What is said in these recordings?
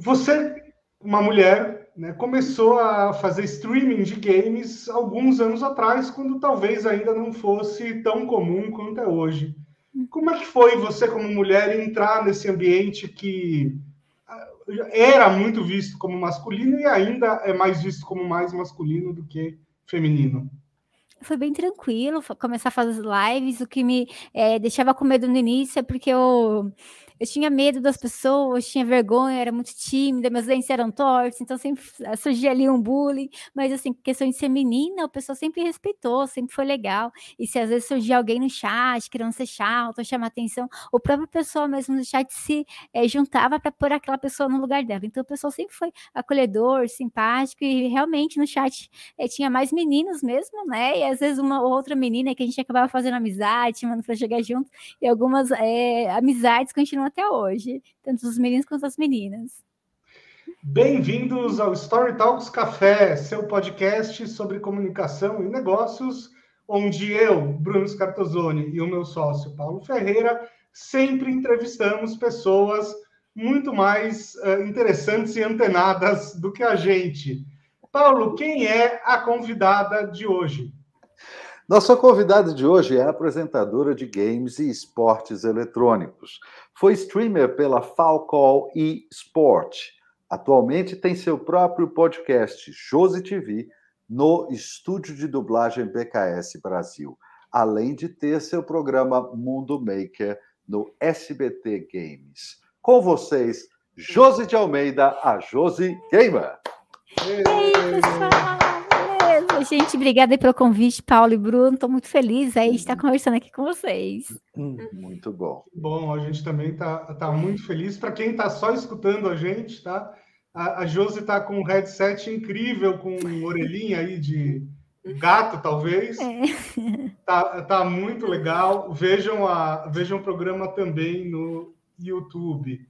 Você, uma mulher, né, começou a fazer streaming de games alguns anos atrás, quando talvez ainda não fosse tão comum quanto é hoje. Como é que foi você, como mulher, entrar nesse ambiente que ah, era muito visto como masculino e ainda é mais visto como mais masculino do que feminino? Foi bem tranquilo começar a fazer lives, o que me é, deixava com medo no início é porque eu eu tinha medo das pessoas, tinha vergonha, era muito tímida, meus dentes eram tortos, então sempre surgia ali um bullying, mas assim, questão de ser menina, o pessoal sempre respeitou, sempre foi legal. E se às vezes surgia alguém no chat querendo ser chato, chamar atenção, o próprio pessoal mesmo no chat se é, juntava para pôr aquela pessoa no lugar dela. Então o pessoal sempre foi acolhedor, simpático e realmente no chat é, tinha mais meninos mesmo, né? E às vezes uma ou outra menina que a gente acabava fazendo amizade, chamando para jogar junto, e algumas é, amizades continuam até hoje, tanto os meninos quanto as meninas. Bem-vindos ao Story Talks Café, seu podcast sobre comunicação e negócios, onde eu, Bruno Scartozoni, e o meu sócio Paulo Ferreira sempre entrevistamos pessoas muito mais uh, interessantes e antenadas do que a gente. Paulo, quem é a convidada de hoje? Nossa convidada de hoje é apresentadora de games e esportes eletrônicos. Foi streamer pela Falcol e Sport. Atualmente tem seu próprio podcast, Josi TV, no estúdio de dublagem BKS Brasil, além de ter seu programa Mundo Maker no SBT Games. Com vocês, Josi de Almeida, a Josi Gamer. Ei, pessoal! Gente. Obrigada pelo convite, Paulo e Bruno. Estou muito feliz aí de estar uhum. conversando aqui com vocês. Hum, muito bom. Bom, a gente também está tá muito feliz. Para quem está só escutando a gente, tá? A, a Josi está com um headset incrível, com orelhinha aí de gato, talvez. É. Tá, tá muito legal. Vejam, a, vejam o programa também no YouTube.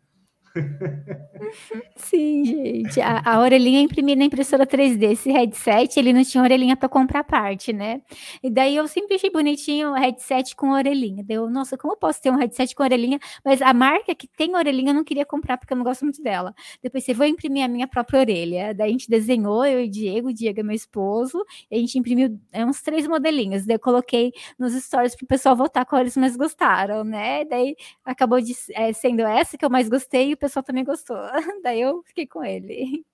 Sim, gente. A, a orelhinha imprimi na impressora 3D. Esse headset, ele não tinha orelhinha para comprar parte, né? E daí eu sempre achei bonitinho o headset com orelhinha. Deu, nossa, como eu posso ter um headset com orelhinha? Mas a marca que tem orelhinha eu não queria comprar porque eu não gosto muito dela. Depois você vou imprimir a minha própria orelha. Daí a gente desenhou, eu e o Diego, o Diego é meu esposo, a gente imprimiu é, uns três modelinhos. Daí eu coloquei nos stories pro pessoal votar qual eles mais gostaram, né? Daí acabou de, é, sendo essa que eu mais gostei pessoal também gostou. Daí eu fiquei com ele.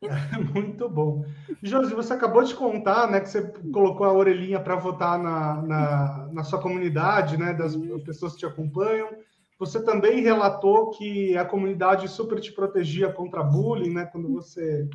Muito bom. Josi, você acabou de contar né, que você colocou a orelhinha para votar na, na, na, sua comunidade, né, das uhum. pessoas que te acompanham. Você também relatou que a comunidade super te protegia contra bullying, né, quando você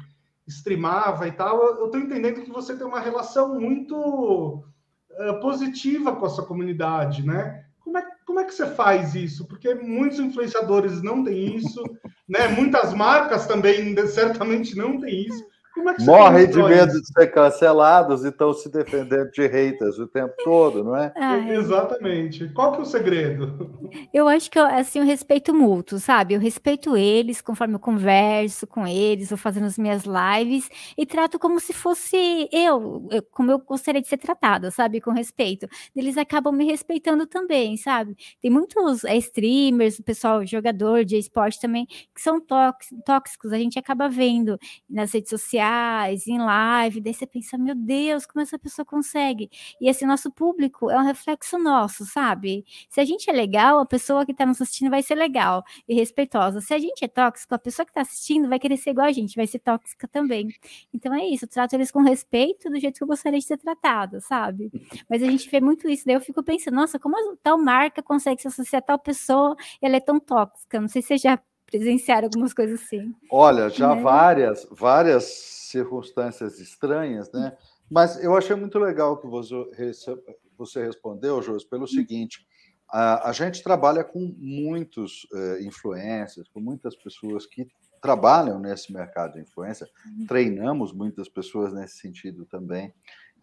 streamava e tal. Eu estou entendendo que você tem uma relação muito uh, positiva com a sua comunidade, né? Como é, como é que você faz isso? Porque muitos influenciadores não têm isso, né? Muitas marcas também certamente não têm isso. Como é que Morrem de medo de ser cancelados e estão se defendendo de haters o tempo todo, não é? Ai. Exatamente. Qual que é o segredo? Eu acho que assim, o respeito mútuo, sabe? Eu respeito eles conforme eu converso com eles, ou fazendo as minhas lives, e trato como se fosse eu, como eu gostaria de ser tratada, sabe? Com respeito. Eles acabam me respeitando também, sabe? Tem muitos é, streamers, o pessoal jogador de esporte também, que são tóxicos, a gente acaba vendo nas redes sociais sociais, em live, daí você pensa, meu Deus, como essa pessoa consegue? E esse nosso público é um reflexo nosso, sabe? Se a gente é legal, a pessoa que está nos assistindo vai ser legal e respeitosa. Se a gente é tóxico, a pessoa que está assistindo vai querer ser igual a gente, vai ser tóxica também. Então é isso, eu trato eles com respeito do jeito que eu gostaria de ser tratada, sabe? Mas a gente vê muito isso, daí eu fico pensando, nossa, como tal marca consegue se associar a tal pessoa ela é tão tóxica? Não sei se você já presenciaram algumas coisas assim. Olha, já né? várias, várias circunstâncias estranhas, né? Mas eu achei muito legal que você, você respondeu, Jôs, pelo hum. seguinte: a, a, gente trabalha com muitos uh, influencers, com muitas pessoas que trabalham nesse mercado de influência, uhum. treinamos muitas pessoas nesse sentido também.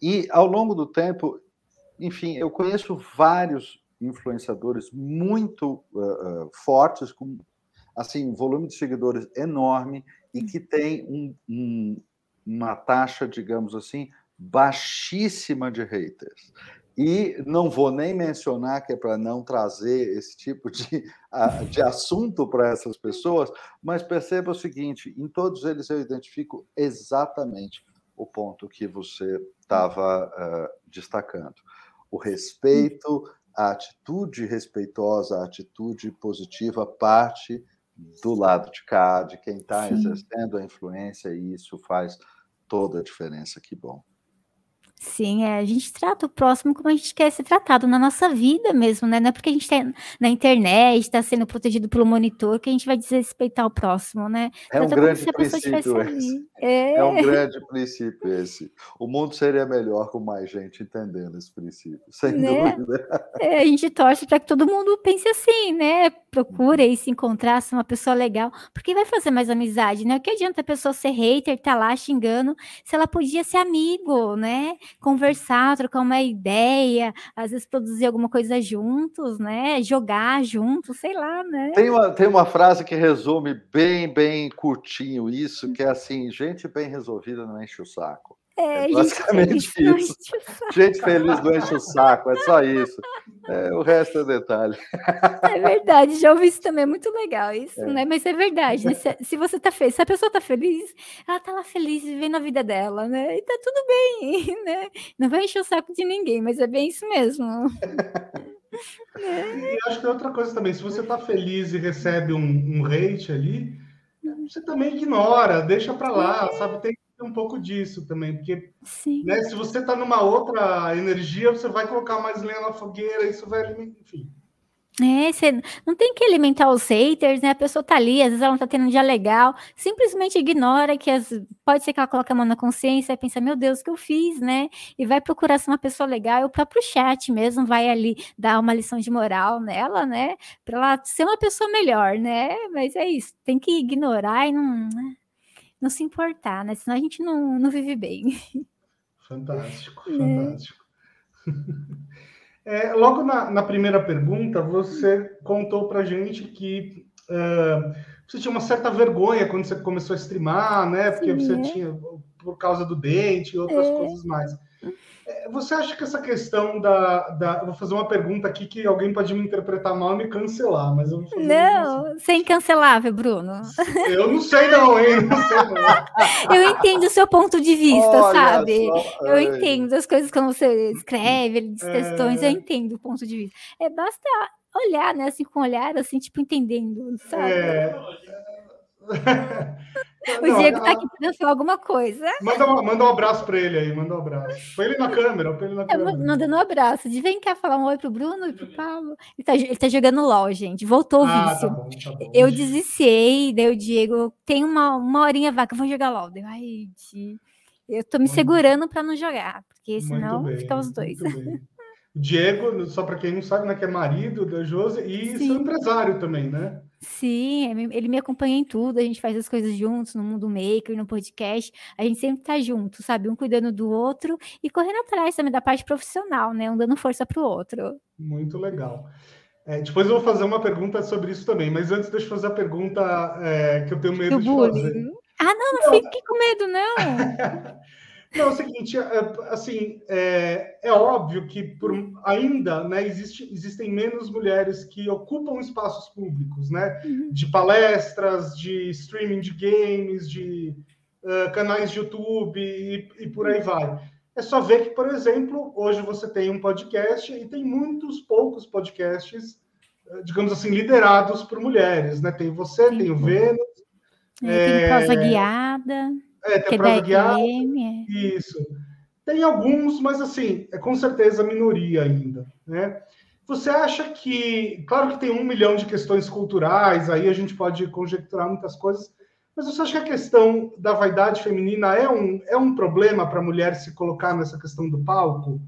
E ao longo do tempo, enfim, eu conheço vários influenciadores muito uh, uh, fortes, com assim, um volume de seguidores enorme e que tem um, um, uma taxa, digamos assim, baixíssima de haters. E não vou nem mencionar que é para não trazer esse tipo de, de assunto para essas pessoas, mas perceba o seguinte: em todos eles eu identifico exatamente o ponto que você estava uh, destacando. O respeito, a atitude respeitosa, a atitude positiva parte do lado de cá, de quem está exercendo a influência, e isso faz toda a diferença. Que bom. Sim, é, a gente trata o próximo como a gente quer ser tratado na nossa vida mesmo, né? Não é porque a gente está na internet, está sendo protegido pelo monitor, que a gente vai desrespeitar o próximo, né? É um grande princípio. É... é... um grande princípio esse. O mundo seria melhor com mais gente entendendo esse princípio, sem né? dúvida. É, a gente torce para que todo mundo pense assim, né? Procure aí se encontrar, ser uma pessoa legal, porque vai fazer mais amizade, né? O que adianta a pessoa ser hater, tá lá xingando, se ela podia ser amigo, né? conversar, trocar uma ideia, às vezes produzir alguma coisa juntos, né? Jogar juntos, sei lá, né? Tem uma, tem uma frase que resume bem, bem curtinho isso, que é assim: gente bem resolvida não enche o saco. É, é basicamente gente isso. Gente feliz não enche o saco, é só isso. É, o resto é detalhe. É verdade, já ouvi isso também, é muito legal isso, é. né? Mas é verdade, né? se, se, você tá feliz, se a pessoa tá feliz, ela tá lá feliz, vivendo a vida dela, né? E tá tudo bem, né? Não vai encher o saco de ninguém, mas é bem isso mesmo. É. E acho que é outra coisa também, se você tá feliz e recebe um, um hate ali, você também ignora, deixa para lá, sabe? Tem um pouco disso também, porque né, se você está numa outra energia, você vai colocar mais lenha na fogueira, isso vai, enfim. É, você não tem que alimentar os haters, né? A pessoa tá ali, às vezes ela não tá tendo um dia legal, simplesmente ignora que as, pode ser que ela coloque a mão na consciência e pensa, meu Deus, o que eu fiz, né? E vai procurar ser uma pessoa legal, e o próprio chat mesmo vai ali dar uma lição de moral nela, né? Para ela ser uma pessoa melhor, né? Mas é isso, tem que ignorar e não, né? não se importar, né? Senão a gente não, não vive bem. Fantástico, é. fantástico. É, logo na, na, primeira pergunta, você contou para gente que uh, você tinha uma certa vergonha quando você começou a streamar, né? Porque Sim, você é. tinha, por causa do dente e outras é. coisas mais. Você acha que essa questão da, da. Vou fazer uma pergunta aqui que alguém pode me interpretar mal e me cancelar, mas eu vou fazer Não, sem incancelável, Bruno. Eu não sei, não, hein? Não sei, não. eu entendo o seu ponto de vista, Olha sabe? Só, eu entendo as coisas como você escreve, as questões, é... eu entendo o ponto de vista. É basta olhar, né? Assim, com olhar, assim, tipo, entendendo, sabe? É. O não, Diego está aqui pensando alguma coisa. Manda, manda um abraço para ele aí, manda um abraço. Põe ele na câmera, põe ele na câmera. Mandando um abraço. De vem cá falar um oi pro Bruno e pro Paulo. Ele tá, ele tá jogando LOL, gente. Voltou o ah, tá vício. Tá bom, tá bom. Eu desiciei, daí o Diego tem uma, uma horinha vaca, vou jogar LOL. Deu, ai, eu tô me segurando para não jogar, porque senão fica os dois. Diego, só para quem não sabe, né, que é marido da Josi e Sim. seu empresário também, né? Sim, ele me acompanha em tudo, a gente faz as coisas juntos, no Mundo Maker, no podcast, a gente sempre tá junto, sabe? Um cuidando do outro e correndo atrás também da parte profissional, né? Um dando força pro outro. Muito legal. É, depois eu vou fazer uma pergunta sobre isso também, mas antes deixa eu fazer a pergunta é, que eu tenho medo do de bullying. fazer. Ah, não, não, não. fique com medo, não. Não, é o seguinte, é, assim, é, é óbvio que por, ainda né, existe, existem menos mulheres que ocupam espaços públicos, né? Uhum. De palestras, de streaming de games, de uh, canais de YouTube e, e, por aí vai. É só ver que, por exemplo, hoje você tem um podcast e tem muitos poucos podcasts, digamos assim, liderados por mulheres, né? Tem você, tem o Vênus. É, tem prosa guiada. É, tem a prova guiada. É. Isso. Tem alguns, mas assim, é com certeza minoria ainda, né? Você acha que, claro que tem um milhão de questões culturais, aí a gente pode conjecturar muitas coisas, mas você acha que a questão da vaidade feminina é um, é um problema para a mulher se colocar nessa questão do palco?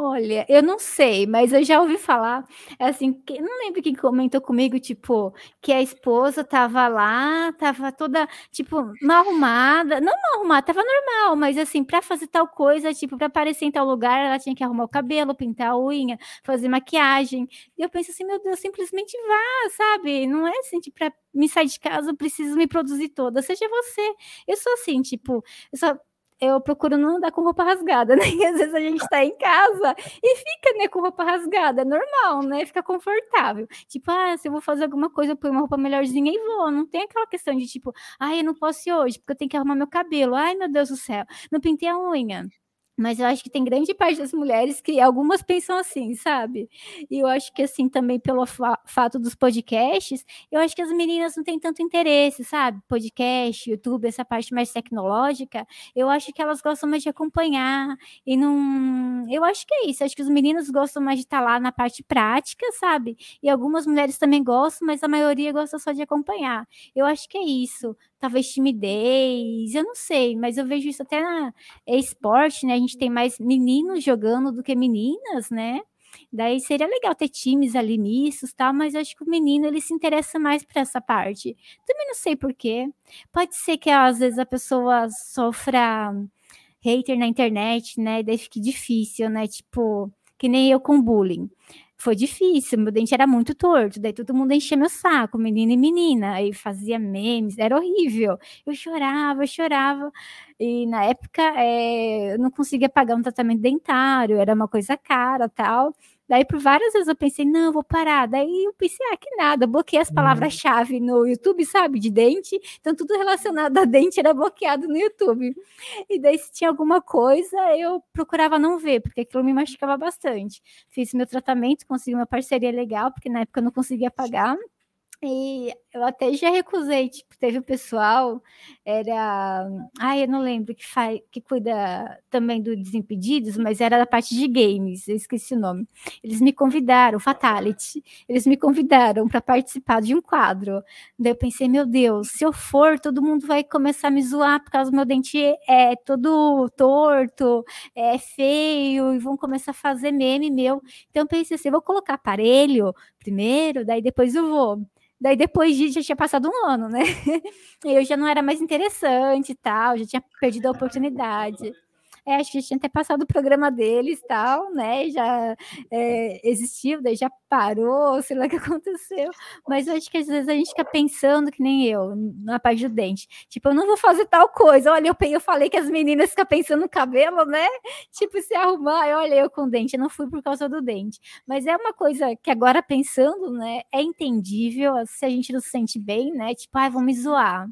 Olha, eu não sei, mas eu já ouvi falar, assim, que, não lembro quem comentou comigo, tipo, que a esposa tava lá, tava toda, tipo, mal arrumada, não mal arrumada, tava normal, mas assim, para fazer tal coisa, tipo, para aparecer em tal lugar, ela tinha que arrumar o cabelo, pintar a unha, fazer maquiagem. E eu penso assim, meu Deus, simplesmente vá, sabe? Não é assim, tipo, pra me sair de casa, eu preciso me produzir toda, seja você. Eu sou assim, tipo, eu só eu procuro não andar com roupa rasgada, né? Às vezes a gente tá em casa e fica, né, com roupa rasgada, é normal, né? Fica confortável. Tipo, ah, se eu vou fazer alguma coisa, eu ponho uma roupa melhorzinha e vou. Não tem aquela questão de tipo, ah, eu não posso ir hoje porque eu tenho que arrumar meu cabelo. Ai, meu Deus do céu, não pintei a unha. Mas eu acho que tem grande parte das mulheres que algumas pensam assim, sabe? E eu acho que assim também pelo fa fato dos podcasts, eu acho que as meninas não têm tanto interesse, sabe? Podcast, YouTube, essa parte mais tecnológica, eu acho que elas gostam mais de acompanhar e não, eu acho que é isso, acho que os meninos gostam mais de estar lá na parte prática, sabe? E algumas mulheres também gostam, mas a maioria gosta só de acompanhar. Eu acho que é isso talvez timidez, eu não sei, mas eu vejo isso até na esporte, né? A gente tem mais meninos jogando do que meninas, né? Daí seria legal ter times ali mistos, tal, mas acho que o menino ele se interessa mais por essa parte. Também não sei por quê. Pode ser que às vezes a pessoa sofra hater na internet, né? Daí fique difícil, né? Tipo, que nem eu com bullying foi difícil, meu dente era muito torto, daí todo mundo enchia meu saco, menina e menina, aí fazia memes, era horrível. Eu chorava, eu chorava, e na época é, eu não conseguia pagar um tratamento dentário, era uma coisa cara tal. Daí, por várias vezes eu pensei, não, vou parar. Daí eu pensei, ah, que nada, bloqueei as uhum. palavras-chave no YouTube, sabe, de dente. Então, tudo relacionado a dente era bloqueado no YouTube. E daí, se tinha alguma coisa, eu procurava não ver, porque aquilo me machucava bastante. Fiz meu tratamento, consegui uma parceria legal, porque na época eu não conseguia pagar. E eu até já recusei, tipo, teve o pessoal, era. Ai, eu não lembro que faz, que cuida também do Desimpedidos, mas era da parte de games, eu esqueci o nome. Eles me convidaram, Fatality, eles me convidaram para participar de um quadro. Daí eu pensei, meu Deus, se eu for, todo mundo vai começar a me zoar por causa do meu dente é todo torto, é feio, e vão começar a fazer meme meu. Então eu pensei assim, vou colocar aparelho primeiro, daí depois eu vou. Daí depois disso já tinha passado um ano, né? Eu já não era mais interessante e tal, já tinha perdido a oportunidade. É, acho que já tinha até passado o programa deles tal, né? Já é, existiu, daí já parou, sei lá o que aconteceu. Mas eu acho que às vezes a gente fica pensando que nem eu, na parte do dente. Tipo, eu não vou fazer tal coisa. Olha, eu, eu falei que as meninas ficam pensando no cabelo, né? Tipo, se arrumar, olha, eu com dente, eu não fui por causa do dente. Mas é uma coisa que agora pensando, né, é entendível se a gente não se sente bem, né? Tipo, ai, ah, me zoar.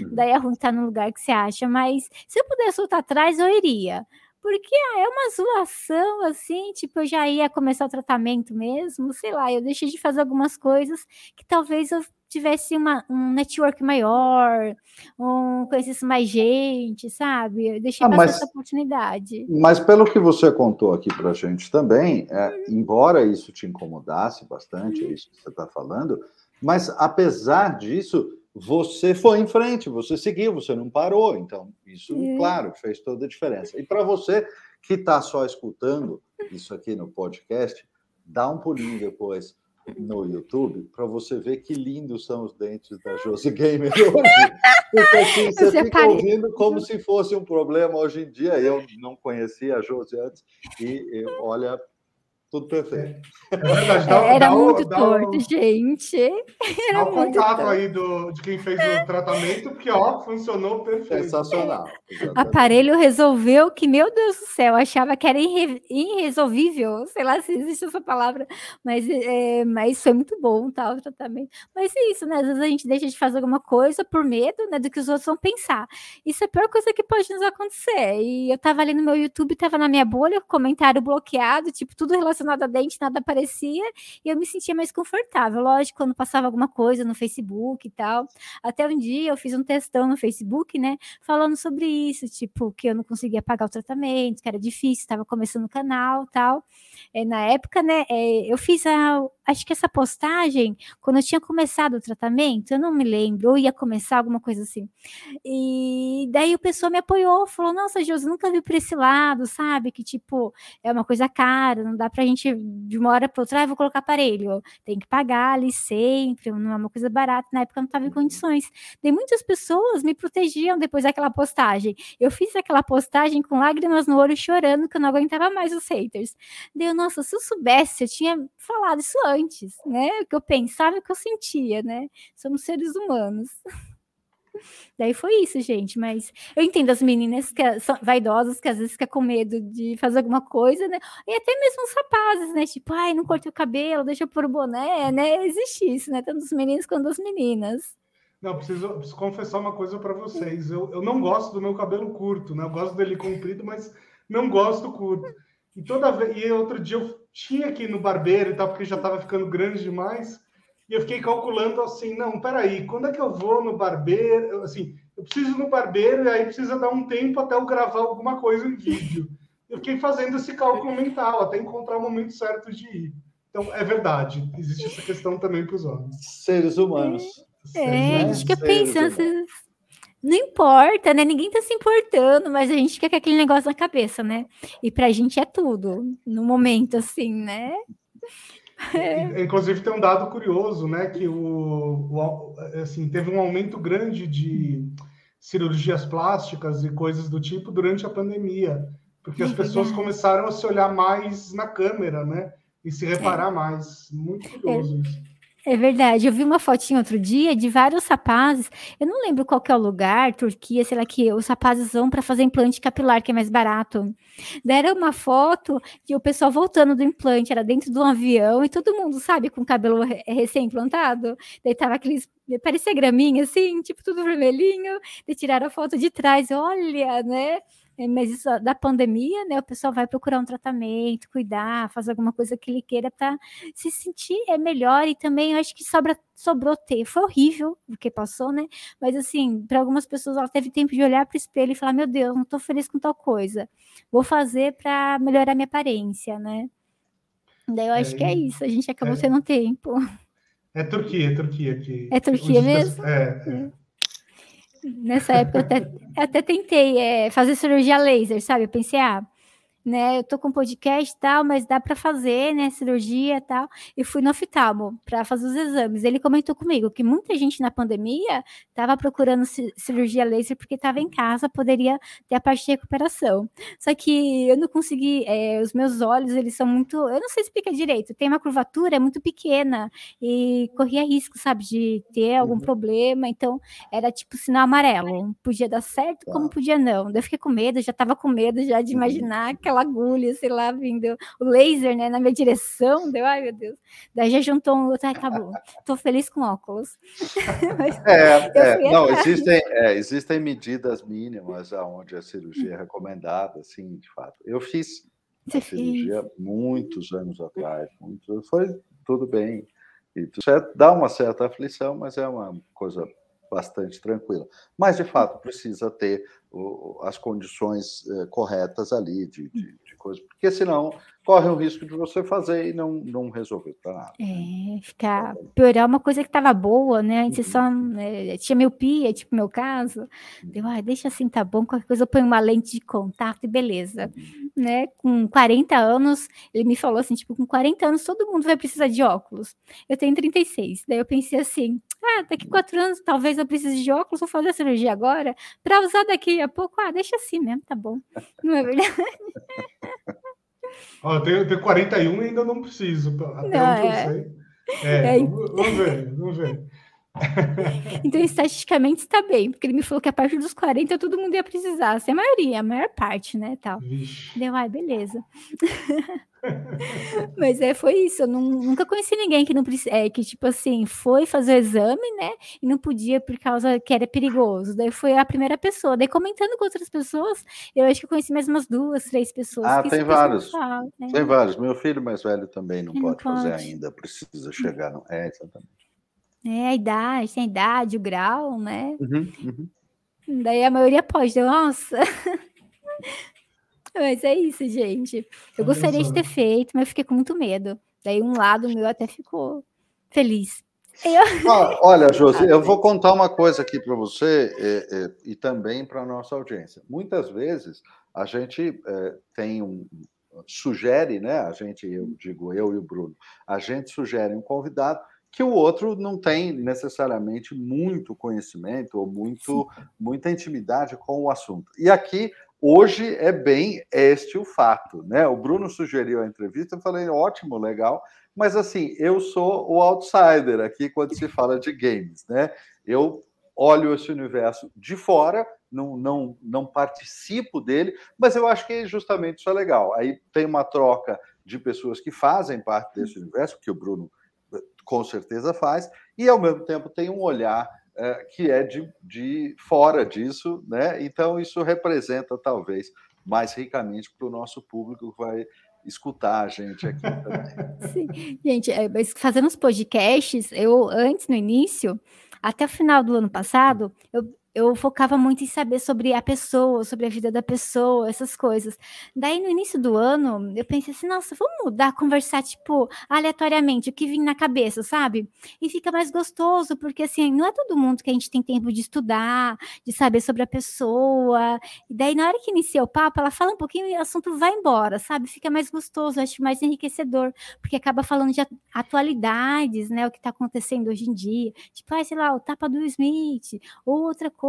Uhum. Daí é ruim estar no lugar que você acha, mas se eu pudesse voltar atrás, eu iria. Porque ah, é uma zoação, assim, tipo, eu já ia começar o tratamento mesmo, sei lá, eu deixei de fazer algumas coisas que talvez eu tivesse uma, um network maior, um, conhecesse mais gente, sabe? Eu deixei ah, mas, essa oportunidade. Mas pelo que você contou aqui pra gente também, é, uhum. embora isso te incomodasse bastante, é uhum. é isso que você está falando, mas apesar disso, você foi em frente, você seguiu, você não parou. Então, isso, é. claro, fez toda a diferença. E para você que está só escutando isso aqui no podcast, dá um pulinho depois no YouTube para você ver que lindos são os dentes da Josi Gamer hoje. Porque assim, você fica ouvindo como se fosse um problema hoje em dia. Eu não conhecia a Josi antes e olha, tudo perfeito. É, verdade, dá, Era dá muito o, torto, o, gente. Era dá o contato torto. aí do, de quem fez o tratamento, porque ó, funcionou perfeito. Sensacional. Aparelho resolveu que, meu Deus do céu, achava que era irre, irresolvível, sei lá se existe essa palavra, mas, é, mas foi muito bom tá, o tratamento. Mas é isso, né? Às vezes a gente deixa de fazer alguma coisa por medo né, do que os outros vão pensar. Isso é a pior coisa que pode nos acontecer. E eu tava ali no meu YouTube, tava na minha bolha, comentário bloqueado, tipo, tudo relacionado relacionado a dente, nada aparecia, e eu me sentia mais confortável. Lógico, quando passava alguma coisa no Facebook e tal. Até um dia eu fiz um testão no Facebook, né? Falando sobre isso, tipo, que eu não conseguia pagar o tratamento, que era difícil, estava começando o canal tal. É, na época, né, é, eu fiz a, acho que essa postagem, quando eu tinha começado o tratamento, eu não me lembro, ou ia começar alguma coisa assim. E daí o pessoal me apoiou, falou: Nossa, Josi, nunca vi por esse lado, sabe? Que tipo, é uma coisa cara, não dá pra gente de uma hora para outra, ah, vou colocar aparelho, tem que pagar ali sempre, não é uma coisa barata. Na época eu não estava em condições. Daí muitas pessoas me protegiam depois daquela postagem. Eu fiz aquela postagem com lágrimas no olho, chorando, que eu não aguentava mais os haters. Daí, nossa, se eu soubesse, eu tinha falado isso antes, né? O que eu pensava e o que eu sentia, né? Somos seres humanos. Daí foi isso, gente. Mas eu entendo as meninas que são vaidosas, que às vezes ficam com medo de fazer alguma coisa, né? E até mesmo os rapazes, né? Tipo, ai, não cortei o cabelo, deixa eu pôr o boné, né? Existe isso, né? Tanto os meninos quanto as meninas. Não, preciso, preciso confessar uma coisa para vocês. Eu, eu não gosto do meu cabelo curto, né? Eu gosto dele comprido, mas não gosto curto. E toda vez. E outro dia eu tinha que ir no barbeiro e tal, porque já estava ficando grande demais. E eu fiquei calculando assim, não, peraí, quando é que eu vou no barbeiro? Assim, eu preciso ir no barbeiro e aí precisa dar um tempo até eu gravar alguma coisa em vídeo. Eu fiquei fazendo esse cálculo mental até encontrar o momento certo de ir. Então, é verdade, existe essa questão também para os homens. Seres humanos. É, é a gente fica pensando, não importa, né? Ninguém tá se importando, mas a gente fica com aquele negócio na cabeça, né? E pra gente é tudo, no momento, assim, né? É. Inclusive tem um dado curioso, né? Que o, o, assim, teve um aumento grande de cirurgias plásticas e coisas do tipo durante a pandemia, porque é as pessoas verdade. começaram a se olhar mais na câmera, né? E se reparar é. mais. Muito curioso é. isso. É verdade. Eu vi uma fotinha outro dia de vários rapazes. Eu não lembro qual é o lugar, Turquia, sei lá que os rapazes vão para fazer implante capilar, que é mais barato. Deram uma foto de o pessoal voltando do implante, era dentro de um avião e todo mundo, sabe, com o cabelo recém-implantado. Daí tava aqueles parecia graminha assim, tipo tudo vermelhinho. De tiraram a foto de trás. Olha, né? É, mas isso da pandemia, né? O pessoal vai procurar um tratamento, cuidar, fazer alguma coisa que ele queira para se sentir é melhor e também eu acho que sobra, sobrou ter. Foi horrível o que passou, né? Mas assim, para algumas pessoas ela teve tempo de olhar para o espelho e falar: "Meu Deus, não estou feliz com tal coisa. Vou fazer para melhorar minha aparência", né? Daí eu acho é, que é isso, a gente acabou é, tendo tempo. É Turquia, é Turquia que É Turquia mesmo? É, é. Nessa época eu até, até tentei é, fazer cirurgia laser, sabe? Eu pensei, ah, né? Eu tô com podcast e tal, mas dá para fazer, né? Cirurgia e tal. E fui no oftalmo para fazer os exames. Ele comentou comigo que muita gente na pandemia estava procurando cirurgia laser porque estava em casa, poderia ter a parte de recuperação. Só que eu não consegui, é, os meus olhos, eles são muito, eu não sei explicar direito, tem uma curvatura muito pequena e corria risco, sabe, de ter algum uhum. problema. Então, era tipo sinal amarelo. Podia dar certo, como tá. podia não. Eu fiquei com medo, já estava com medo já de uhum. imaginar que aquela agulha, sei lá, vindo o laser, né, na minha direção, deu, ai meu Deus. Daí já juntou um outro, ai, acabou. Tô feliz com óculos. é, é não, existem, é, existem medidas mínimas aonde a cirurgia é recomendada, assim, de fato. Eu fiz Você cirurgia fez? muitos anos atrás, muito, foi tudo bem. E dá uma certa aflição, mas é uma coisa bastante tranquila. Mas, de fato, precisa ter as condições eh, corretas ali de, de, de coisa, porque senão corre o risco de você fazer e não, não resolver para nada. Né? É, ficar piorar uma coisa que estava boa, né? Você uhum. só né, tinha miopia, tipo meu caso. Uhum. Deu, ah, deixa assim, tá bom, qualquer coisa eu ponho uma lente de contato e beleza. Uhum. Né? Com 40 anos, ele me falou assim, tipo, com 40 anos todo mundo vai precisar de óculos. Eu tenho 36. Daí eu pensei assim, ah, daqui quatro anos talvez eu precise de óculos, vou fazer a cirurgia agora, para usar daqui a pouco, ah, deixa assim mesmo, tá bom. Não é verdade? Ó, eu tenho 41 e ainda não preciso, até não, onde é. eu sei. É, é, vamos ver, vamos ver. Então, estatisticamente está bem, porque ele me falou que a partir dos 40 todo mundo ia precisar, assim, a maioria, a maior parte, né, tal. Vixe. Deu, ai, beleza. Mas é, foi isso. Eu não, nunca conheci ninguém que não é, que, tipo assim, foi fazer o exame, né? E não podia por causa que era perigoso. Daí foi a primeira pessoa. Daí comentando com outras pessoas, eu acho que eu conheci mais umas duas, três pessoas. Ah, tem vários. Falam, né? Tem vários. Meu filho mais velho também não, pode, pode, fazer ainda, precisa chegar. No... É, exatamente. É, a idade, tem a idade, o grau, né? Uhum, uhum. Daí a maioria pode. Nossa. Mas é isso, gente. Eu gostaria de ter feito, mas eu fiquei com muito medo. Daí um lado meu até ficou feliz. Eu... Ah, olha, Josi, eu vou contar uma coisa aqui para você e, e, e também para a nossa audiência. Muitas vezes a gente é, tem um sugere, né? A gente, eu digo eu e o Bruno, a gente sugere um convidado que o outro não tem necessariamente muito conhecimento ou muito, muita intimidade com o assunto. E aqui Hoje é bem este o fato, né? O Bruno sugeriu a entrevista, eu falei, ótimo, legal, mas assim, eu sou o outsider aqui quando se fala de games, né? Eu olho esse universo de fora, não, não, não participo dele, mas eu acho que justamente isso é legal. Aí tem uma troca de pessoas que fazem parte desse universo, que o Bruno com certeza faz, e ao mesmo tempo tem um olhar é, que é de, de fora disso, né? Então isso representa talvez mais ricamente para o nosso público que vai escutar a gente aqui também. Sim, gente, é, fazendo os podcasts, eu antes no início, até o final do ano passado, eu eu focava muito em saber sobre a pessoa, sobre a vida da pessoa, essas coisas. Daí, no início do ano, eu pensei assim, nossa, vamos mudar, conversar, tipo, aleatoriamente, o que vem na cabeça, sabe? E fica mais gostoso, porque, assim, não é todo mundo que a gente tem tempo de estudar, de saber sobre a pessoa. E daí, na hora que inicia o papo, ela fala um pouquinho e o assunto vai embora, sabe? Fica mais gostoso, acho mais enriquecedor, porque acaba falando de atualidades, né? O que está acontecendo hoje em dia. Tipo, ah, sei lá, o tapa do Smith, ou outra coisa,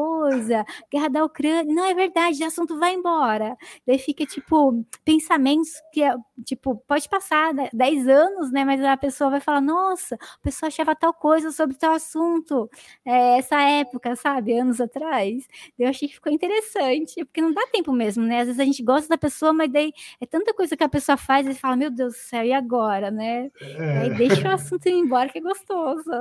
guerra da Ucrânia. Não é verdade, o assunto vai embora. Daí fica, tipo, pensamentos que, é, tipo, pode passar 10 anos, né? Mas a pessoa vai falar, nossa, a pessoa achava tal coisa sobre tal assunto, é, essa época, sabe? Anos atrás. Eu achei que ficou interessante, porque não dá tempo mesmo, né? Às vezes a gente gosta da pessoa, mas daí é tanta coisa que a pessoa faz e fala, meu Deus do céu, e agora, né? É. Aí deixa o assunto ir embora, que é gostoso.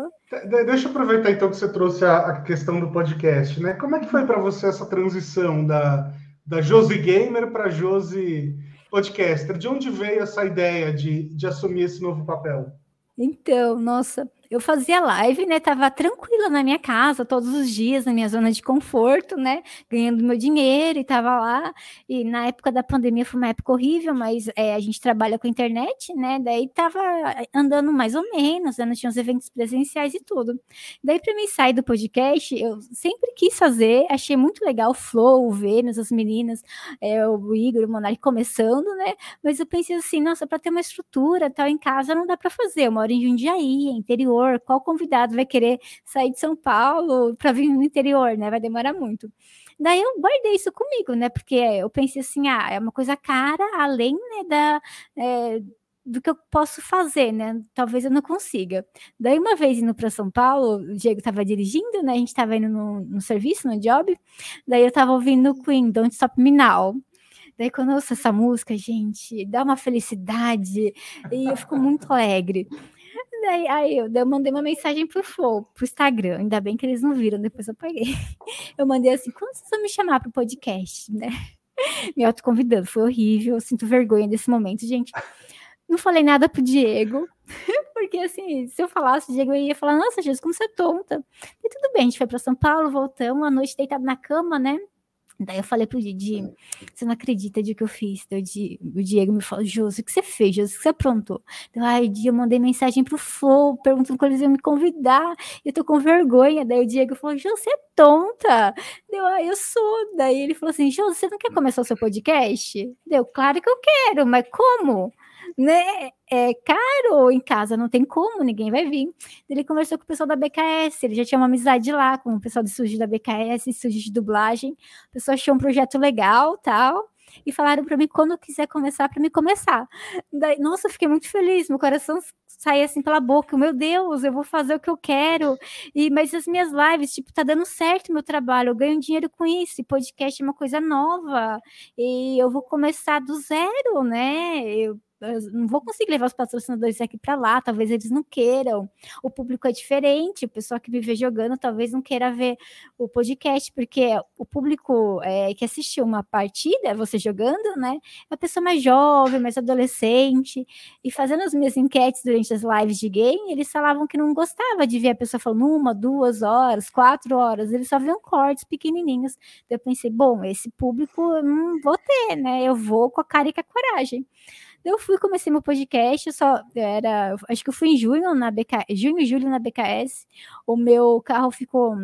Deixa eu aproveitar então que você trouxe a questão do podcast, né? Como é que foi para você essa transição da, da Josi Gamer para Josi Podcaster? De onde veio essa ideia de, de assumir esse novo papel? Então, nossa, eu fazia live, né? Tava tranquila na minha casa todos os dias, na minha zona de conforto, né? Ganhando meu dinheiro e tava lá. E na época da pandemia foi uma época horrível, mas é, a gente trabalha com internet, né? Daí tava andando mais ou menos, né? Tinha os eventos presenciais e tudo. Daí, para mim sair do podcast, eu sempre quis fazer, achei muito legal o Flow, o Vênus, as meninas, é, o Igor, o Monark começando, né? Mas eu pensei assim, nossa, para ter uma estrutura tal em casa não dá para fazer. Eu moro em Jundiaí, interior interior, qual convidado vai querer sair de São Paulo para vir no interior, né? Vai demorar muito. Daí eu guardei isso comigo, né? Porque eu pensei assim, ah, é uma coisa cara, além né, da. É, do que eu posso fazer, né? Talvez eu não consiga. Daí, uma vez indo para São Paulo, o Diego estava dirigindo, né? A gente estava indo no, no, serviço, no job. Daí eu estava ouvindo Queen, Don't Stop Me Now. Daí, quando eu ouço essa música, gente, dá uma felicidade e eu fico muito alegre. Daí, aí eu, eu mandei uma mensagem pro Flow, pro Instagram. Ainda bem que eles não viram, depois eu paguei. Eu mandei assim: quando vocês vão me chamar pro podcast, né? Me autoconvidando, foi horrível, eu sinto vergonha desse momento, gente. Não falei nada pro Diego, porque assim, se eu falasse, o Diego ia falar: Nossa, Jesus, como você é tonta. E tudo bem, a gente foi para São Paulo, voltamos, a noite deitado na cama, né? Daí eu falei pro Didi, você não acredita de que eu fiz? Daí o Diego me falou, Josi, o que você fez, Josi, o que você aprontou? Daí, ai, Didi, eu mandei mensagem pro Flow, perguntando quando eles iam me convidar, eu tô com vergonha. Daí o Diego falou, Josi, você é tonta. Deu, ai, eu sou. Daí ele falou assim, Josi, você não quer começar o seu podcast? Deu, claro que eu quero, mas como? Né? É caro em casa, não tem como, ninguém vai vir. Ele conversou com o pessoal da BKS, ele já tinha uma amizade lá com o pessoal do estúdio da BKS, estúdio de dublagem. O pessoal achou um projeto legal, tal e falaram para mim quando quiser começar para me começar. Daí, nossa, eu fiquei muito feliz, meu coração saía assim pela boca, meu Deus, eu vou fazer o que eu quero. E mas as minhas lives, tipo, tá dando certo meu trabalho, eu ganho dinheiro com isso, podcast é uma coisa nova. E eu vou começar do zero, né? Eu não vou conseguir levar os patrocinadores aqui para lá, talvez eles não queiram. O público é diferente, o pessoal que me vê jogando talvez não queira ver o podcast, porque o público é, que assistiu uma partida, você jogando, né? É uma pessoa mais jovem, mais adolescente. E fazendo as minhas enquetes durante as lives de game, eles falavam que não gostava de ver a pessoa falando uma, duas horas, quatro horas, eles só viam cortes pequenininhos. Então eu pensei, bom, esse público não vou ter, né? Eu vou com a cara e com a coragem. Eu fui, comecei meu podcast, só era, acho que eu fui em junho na BK, junho e julho na BKS. O meu carro ficou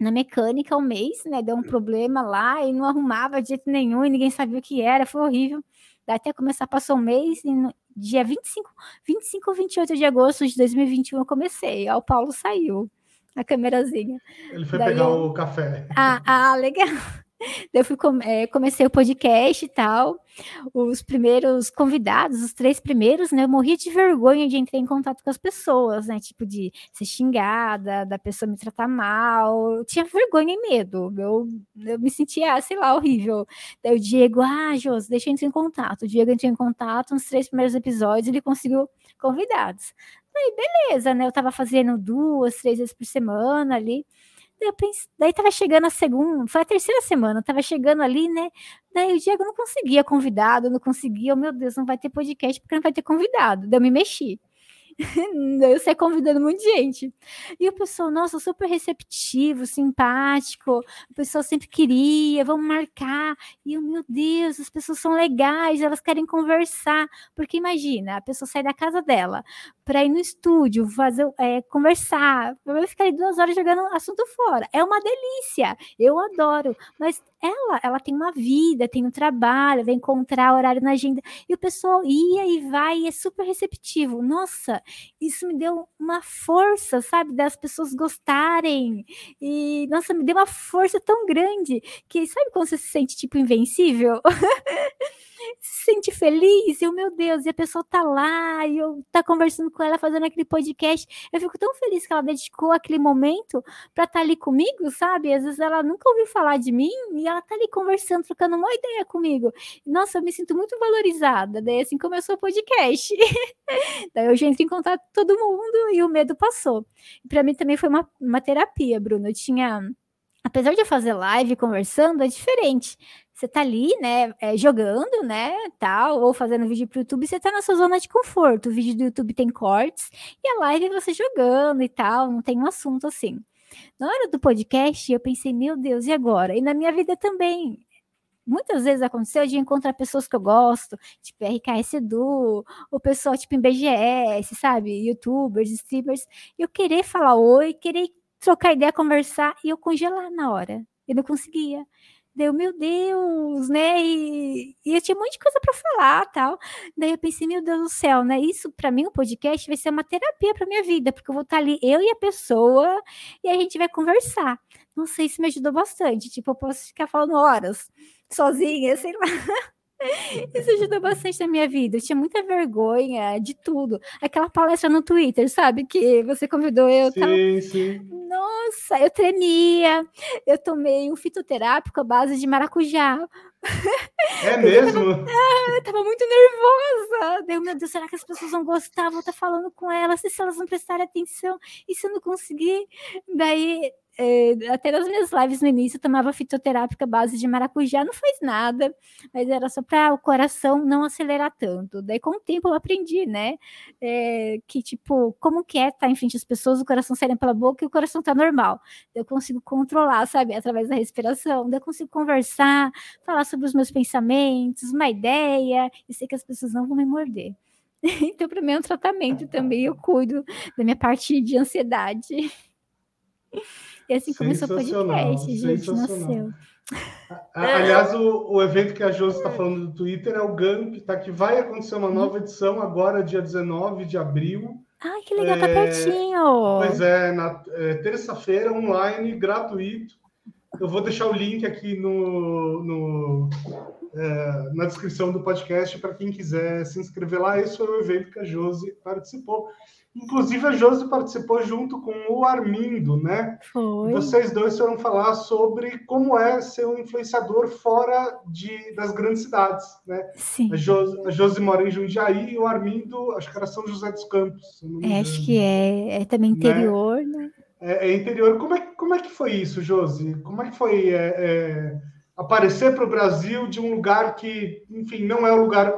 na mecânica um mês, né? Deu um problema lá e não arrumava de jeito nenhum e ninguém sabia o que era, foi horrível. Daí até começar, passou um mês e no dia 25, 25 ou 28 de agosto de 2021 eu comecei. Aí o Paulo saiu, a câmerazinha. Ele foi Daí pegar o café. Ah, ah, legal. eu fui, é, comecei o podcast e tal. Os primeiros convidados, os três primeiros, né? Eu morria de vergonha de entrar em contato com as pessoas, né? Tipo, de ser xingada, da pessoa me tratar mal. Eu tinha vergonha e medo. Eu, eu me sentia, sei lá, horrível. Daí o Diego, ah, Jos, deixa eu entrar em contato. O Diego entrou em contato nos três primeiros episódios, ele conseguiu convidados. Aí, beleza, né? Eu tava fazendo duas, três vezes por semana ali. Eu pensei, daí tava chegando a segunda, foi a terceira semana, tava chegando ali, né? Daí o Diego não conseguia convidado, não conseguia, oh, meu Deus, não vai ter podcast porque não vai ter convidado. Daí eu me mexi. eu saí convidando muita gente. E o pessoal, nossa, super receptivo, simpático. O pessoal sempre queria, vamos marcar. E eu, meu Deus, as pessoas são legais, elas querem conversar. Porque imagina, a pessoa sai da casa dela para ir no estúdio, fazer, é, conversar, vai ficar aí duas horas jogando assunto fora. É uma delícia, eu adoro. Mas ela, ela tem uma vida, tem um trabalho, vai encontrar horário na agenda. E o pessoal ia e vai e é super receptivo. Nossa, isso me deu uma força, sabe, das pessoas gostarem. E, nossa, me deu uma força tão grande que, sabe quando você se sente, tipo, invencível? se sente feliz, e eu, meu Deus, e a pessoa tá lá, e eu tá conversando com ela, fazendo aquele podcast. Eu fico tão feliz que ela dedicou aquele momento para estar tá ali comigo, sabe? Às vezes ela nunca ouviu falar de mim e ela tá ali conversando, trocando uma ideia comigo. Nossa, eu me sinto muito valorizada. Daí assim começou o podcast. Daí eu já entrei em contato com todo mundo e o medo passou. Para mim também foi uma, uma terapia, Bruno. Eu tinha apesar de eu fazer live conversando, é diferente você tá ali, né, é, jogando, né, tal, ou fazendo vídeo pro YouTube, você tá na sua zona de conforto. O vídeo do YouTube tem cortes e a live é você jogando e tal, não tem um assunto assim. Na hora do podcast, eu pensei, meu Deus, e agora? E na minha vida também. Muitas vezes aconteceu de encontrar pessoas que eu gosto, tipo RKS Edu, o pessoal tipo em BGS, sabe? Youtubers, streamers, e eu querer falar oi, querer trocar ideia, conversar, e eu congelar na hora. Eu não conseguia. Deu, meu Deus, né? E, e eu tinha um monte de coisa para falar, tal. Daí eu pensei, meu Deus do céu, né? Isso para mim o podcast vai ser uma terapia para minha vida, porque eu vou estar ali eu e a pessoa e a gente vai conversar. Não sei, isso me ajudou bastante. Tipo, eu posso ficar falando horas sozinha, sei lá. Isso ajudou bastante na minha vida. Eu tinha muita vergonha de tudo. Aquela palestra no Twitter, sabe? Que você convidou eu. Sim, tava... sim. Nossa, eu tremia. Eu tomei um fitoterápico à base de maracujá. É mesmo? Eu tava, ah, eu tava muito nervosa. Deu, meu Deus, será que as pessoas vão gostar? Vou estar falando com elas. E se elas não prestarem atenção? E se eu não conseguir? Daí até nas minhas lives no início, eu tomava fitoterápica base de maracujá, não faz nada, mas era só para o coração não acelerar tanto. Daí, com o tempo, eu aprendi, né? É, que, tipo, como que é estar tá em frente às pessoas, o coração saindo pela boca e o coração tá normal. Eu consigo controlar, sabe? Através da respiração. Eu consigo conversar, falar sobre os meus pensamentos, uma ideia, e sei que as pessoas não vão me morder. Então, para mim é um tratamento também, eu cuido da minha parte de ansiedade. E assim começou o podcast, gente, nasceu. Aliás, o, o, evento que a Josi está falando do Twitter é o GAMP, tá? Que vai acontecer uma nova edição agora, dia 19 de abril. Ai, que legal, tá é, tá pertinho. Pois é, na é, terça-feira, online, gratuito. Eu vou deixar o link aqui no, no é, na descrição do podcast para quem quiser se inscrever lá. Esse foi o evento que a Josi participou. Inclusive, a Josi participou junto com o Armindo, né? Foi. Vocês dois foram falar sobre como é ser um influenciador fora de, das grandes cidades, né? Sim. A Josi, a Josi mora em Jundiaí e o Armindo, acho que era São José dos Campos. É, acho que é. É também né? interior, né? né? É, é, interior. Como é, como é que foi isso, Josi? Como é que foi é, é aparecer para o Brasil de um lugar que, enfim, não é o lugar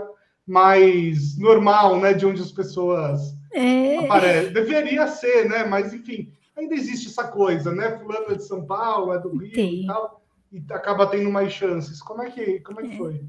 mais normal, né? De onde as pessoas é. aparece. Deveria ser, né? Mas, enfim, ainda existe essa coisa, né? Fulano é de São Paulo, é do Rio Tem. e tal, e acaba tendo mais chances. Como é que, como é que foi?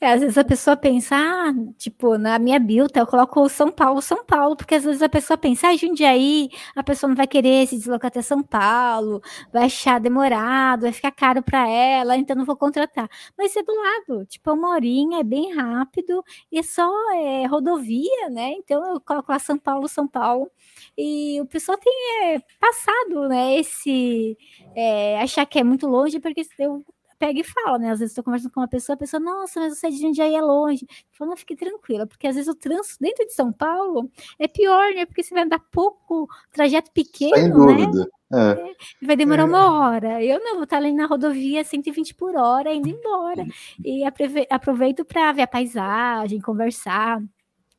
É, às vezes a pessoa pensa, ah, tipo, na minha bilta eu coloco São Paulo, São Paulo, porque às vezes a pessoa pensa, ah, Jundiaí, a pessoa não vai querer se deslocar até São Paulo, vai achar demorado, vai ficar caro para ela, então não vou contratar. Mas é do lado, tipo, é uma horinha, é bem rápido, e é só é, rodovia, né? Então eu coloco lá São Paulo, São Paulo, e o pessoal tem é, passado, né, esse, é, achar que é muito longe, porque eu pega e fala, né? Às vezes estou conversando com uma pessoa, a pessoa, nossa, mas você é de Jundiaí é longe. Eu falo, não, fique tranquila, porque às vezes o trânsito dentro de São Paulo é pior, né? Porque você vai andar pouco, trajeto pequeno, Sem né? dúvida. né? É. Vai demorar é. uma hora. Eu não, vou estar ali na rodovia 120 por hora, indo embora. E aproveito para ver a paisagem, conversar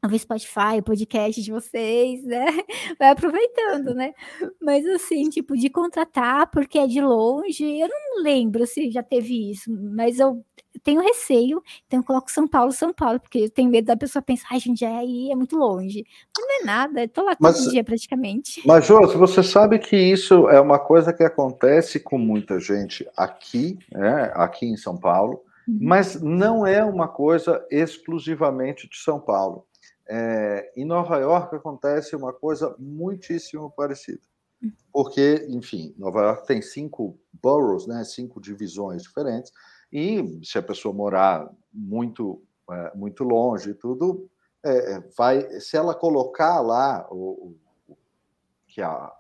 o Spotify, o podcast de vocês, né? Vai aproveitando, né? Mas assim, tipo, de contratar porque é de longe, eu não lembro se já teve isso, mas eu tenho receio, então eu coloco São Paulo, São Paulo, porque eu tenho medo da pessoa pensar, ai, gente, é muito longe. Mas não é nada, eu tô lá todo mas, dia praticamente. Mas, Josi, você sabe que isso é uma coisa que acontece com muita gente aqui, né? Aqui em São Paulo, uhum. mas não é uma coisa exclusivamente de São Paulo é, em Nova York acontece uma coisa muitíssimo parecida. Porque, enfim, Nova York tem cinco boroughs, né, cinco divisões diferentes, e se a pessoa morar muito, é, muito longe e tudo, é, é, vai, se ela colocar lá o, o que a,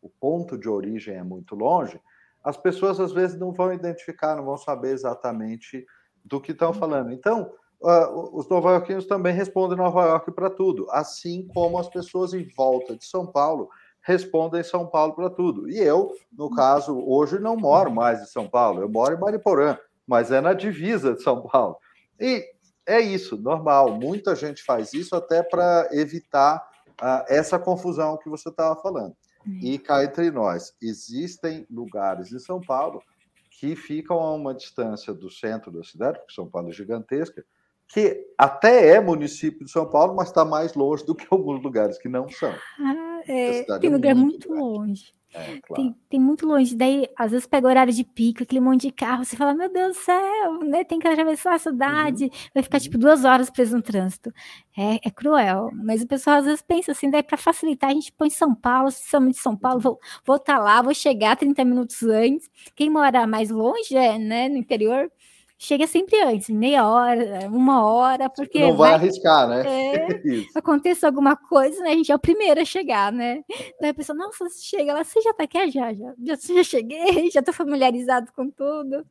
o ponto de origem é muito longe, as pessoas às vezes não vão identificar, não vão saber exatamente do que estão falando. Então, uh, os nova-iorquinos também respondem Nova York para tudo, assim como as pessoas em volta de São Paulo respondem São Paulo para tudo. E eu, no caso, hoje não moro mais em São Paulo, eu moro em Mariporã, mas é na divisa de São Paulo. E é isso, normal. Muita gente faz isso até para evitar uh, essa confusão que você estava falando. E cá entre nós, existem lugares em São Paulo que ficam a uma distância do centro da cidade, porque São Paulo é gigantesca, que até é município de São Paulo, mas está mais longe do que alguns lugares que não são. Ah, é, tem é lugar muito, muito longe. É, claro. tem, tem, muito longe. Daí, às vezes, pega horário de pico, aquele monte de carro, você fala, meu Deus do céu, né? Tem que atravessar a cidade, uhum. vai ficar tipo duas horas preso no trânsito. É, é cruel. Mas o pessoal às vezes pensa assim, daí para facilitar, a gente põe São Paulo, se somos de São Paulo, vou estar vou tá lá, vou chegar 30 minutos antes. Quem mora mais longe, é, né, no interior, chega sempre antes, meia hora, uma hora, porque. Não vai, vai arriscar, né? É, aconteça alguma coisa, né? A gente é o primeiro a chegar, né? Daí a pessoa, nossa, você chega lá, você já tá aqui? Ah, já, já, já, já cheguei, já tô familiarizado com tudo.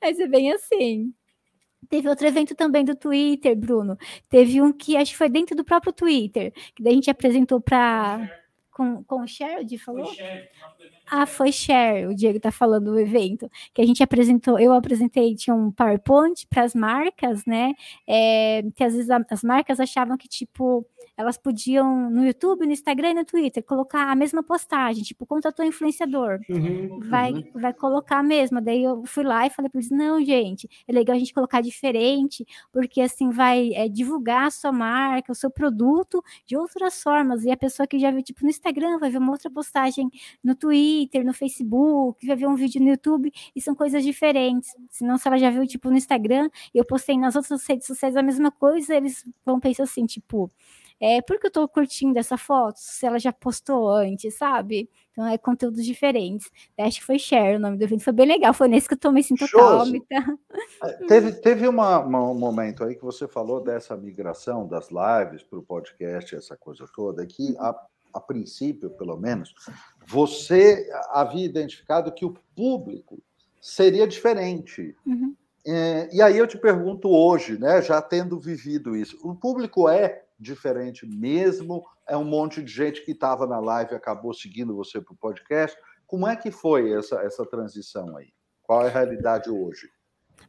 Aí você vem assim. Teve outro evento também do Twitter, Bruno. Teve um que acho que foi dentro do próprio Twitter, que daí a gente apresentou para com, com o Sherald, falou? Foi Cher, ah, foi Cher, o Diego tá falando do evento, que a gente apresentou, eu apresentei, tinha um PowerPoint para as marcas, né? É, que às vezes a, as marcas achavam que, tipo, elas podiam no YouTube, no Instagram e no Twitter colocar a mesma postagem, tipo, contratou influenciador. Uhum, vai, uhum. vai colocar a mesma. Daí eu fui lá e falei para eles: não, gente, é legal a gente colocar diferente, porque assim vai é, divulgar a sua marca, o seu produto de outras formas. E a pessoa que já viu, tipo, no Instagram, vai ver uma outra postagem no Twitter, no Facebook, vai ver um vídeo no YouTube, e são coisas diferentes. Senão, se ela já viu, tipo, no Instagram, e eu postei nas outras redes sociais a mesma coisa, eles vão pensar assim, tipo é, por que eu tô curtindo essa foto? Se ela já postou antes, sabe? Então é conteúdos diferentes. Acho que foi Share o nome do evento, foi bem legal. Foi nesse que eu tomei sinto calma. É, teve, teve uma, uma, um momento aí que você falou dessa migração das lives para o podcast, essa coisa toda, que a, a princípio, pelo menos, você havia identificado que o público seria diferente. Uhum. É, e aí eu te pergunto hoje, né, já tendo vivido isso, o público é diferente mesmo? É um monte de gente que estava na live e acabou seguindo você para o podcast. Como é que foi essa, essa transição aí? Qual é a realidade hoje?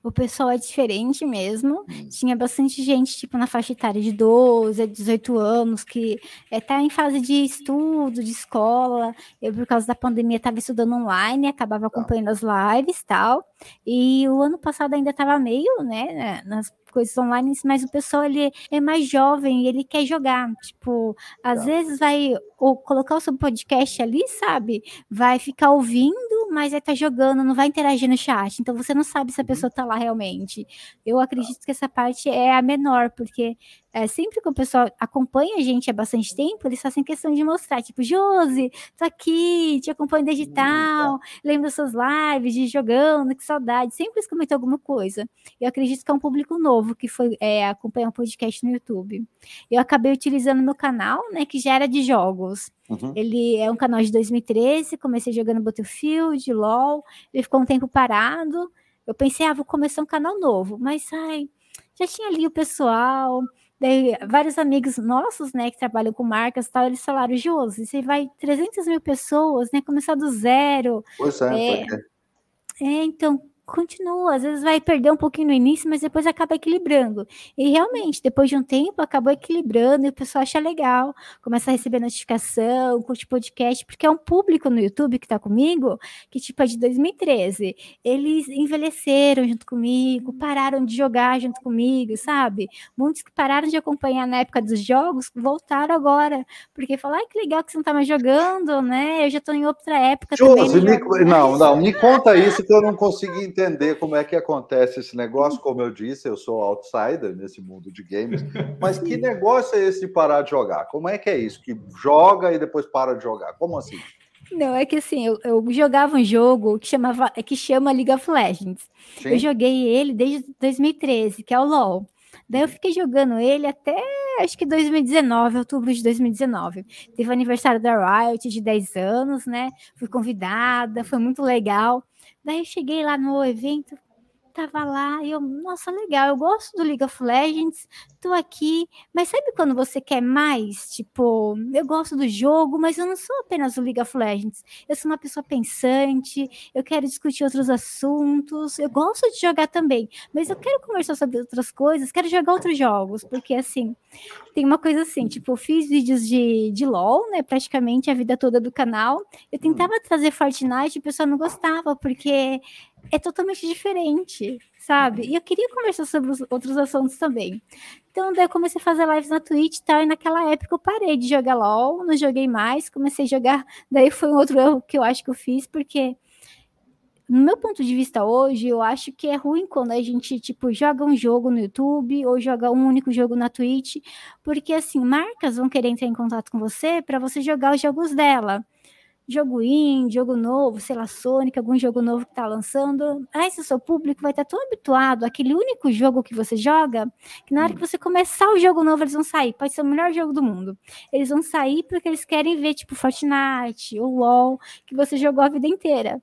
O pessoal é diferente mesmo. Hum. Tinha bastante gente, tipo, na faixa etária de 12 a 18 anos, que está em fase de estudo, de escola. Eu, por causa da pandemia, estava estudando online, acabava acompanhando as lives e tal. E o ano passado ainda estava meio, né, nas coisas online, mas o pessoal ele é mais jovem ele quer jogar. Tipo, às tá. vezes vai ou colocar o seu podcast ali, sabe? Vai ficar ouvindo, mas vai estar tá jogando, não vai interagir no chat. Então você não sabe se a uhum. pessoa tá lá realmente. Eu acredito que essa parte é a menor, porque é, sempre que o pessoal acompanha a gente há bastante tempo, eles fazem questão de mostrar, tipo, Josi, tô aqui, te acompanho desde tal, lembro das suas lives, de jogando, que saudade. Sempre eles comentam alguma coisa. Eu acredito que é um público novo que foi é, acompanhar um podcast no YouTube. Eu acabei utilizando meu canal, né, que já era de jogos. Uhum. Ele é um canal de 2013, comecei jogando Battlefield, LOL, ele ficou um tempo parado, Eu pensei, ah, vou começar um canal novo, mas ai, já tinha ali o pessoal, daí vários amigos nossos, né, que trabalham com marcas tal, eles falaram, Josi, você vai 300 mil pessoas, né, começar do zero. Pois é, é, é então, continua, às vezes vai perder um pouquinho no início, mas depois acaba equilibrando. E realmente, depois de um tempo, acabou equilibrando e o pessoal acha legal, começa a receber notificação, curte podcast, porque é um público no YouTube que está comigo, que tipo é de 2013. Eles envelheceram junto comigo, pararam de jogar junto comigo, sabe? Muitos que pararam de acompanhar na época dos jogos, voltaram agora, porque falaram, ai, que legal que você não está mais jogando, né? Eu já estou em outra época Josi, também. Me... Não, não, me conta isso que eu não consegui entender como é que acontece esse negócio. Como eu disse, eu sou outsider nesse mundo de games, mas que negócio é esse de parar de jogar? Como é que é isso? Que joga e depois para de jogar? Como assim? Não, é que assim, eu, eu jogava um jogo que, chamava, que chama League of Legends. Sim. Eu joguei ele desde 2013, que é o LoL. Daí eu fiquei jogando ele até acho que 2019, outubro de 2019. Teve o aniversário da Riot de 10 anos, né? Fui convidada, foi muito legal. Daí cheguei lá no evento, tava lá e eu, nossa, legal, eu gosto do League of Legends, tô aqui, mas sabe quando você quer mais? Tipo, eu gosto do jogo, mas eu não sou apenas o League of Legends. Eu sou uma pessoa pensante, eu quero discutir outros assuntos, eu gosto de jogar também, mas eu quero conversar sobre outras coisas, quero jogar outros jogos, porque assim, tem uma coisa assim, tipo, eu fiz vídeos de, de LOL, né, praticamente a vida toda do canal. Eu tentava trazer Fortnite e o pessoal não gostava, porque é totalmente diferente, sabe? E eu queria conversar sobre os outros assuntos também. Então, daí eu comecei a fazer lives na Twitch e tal, e naquela época eu parei de jogar LOL, não joguei mais, comecei a jogar. Daí foi um outro erro que eu acho que eu fiz, porque no meu ponto de vista hoje, eu acho que é ruim quando a gente, tipo, joga um jogo no YouTube ou joga um único jogo na Twitch, porque, assim, marcas vão querer entrar em contato com você para você jogar os jogos dela jogo indie, jogo novo, sei lá, Sonic, algum jogo novo que tá lançando. Aí, se o seu público vai estar tão habituado àquele único jogo que você joga, que na hora que você começar o jogo novo, eles vão sair. Pode ser o melhor jogo do mundo. Eles vão sair porque eles querem ver, tipo, Fortnite ou LoL, que você jogou a vida inteira.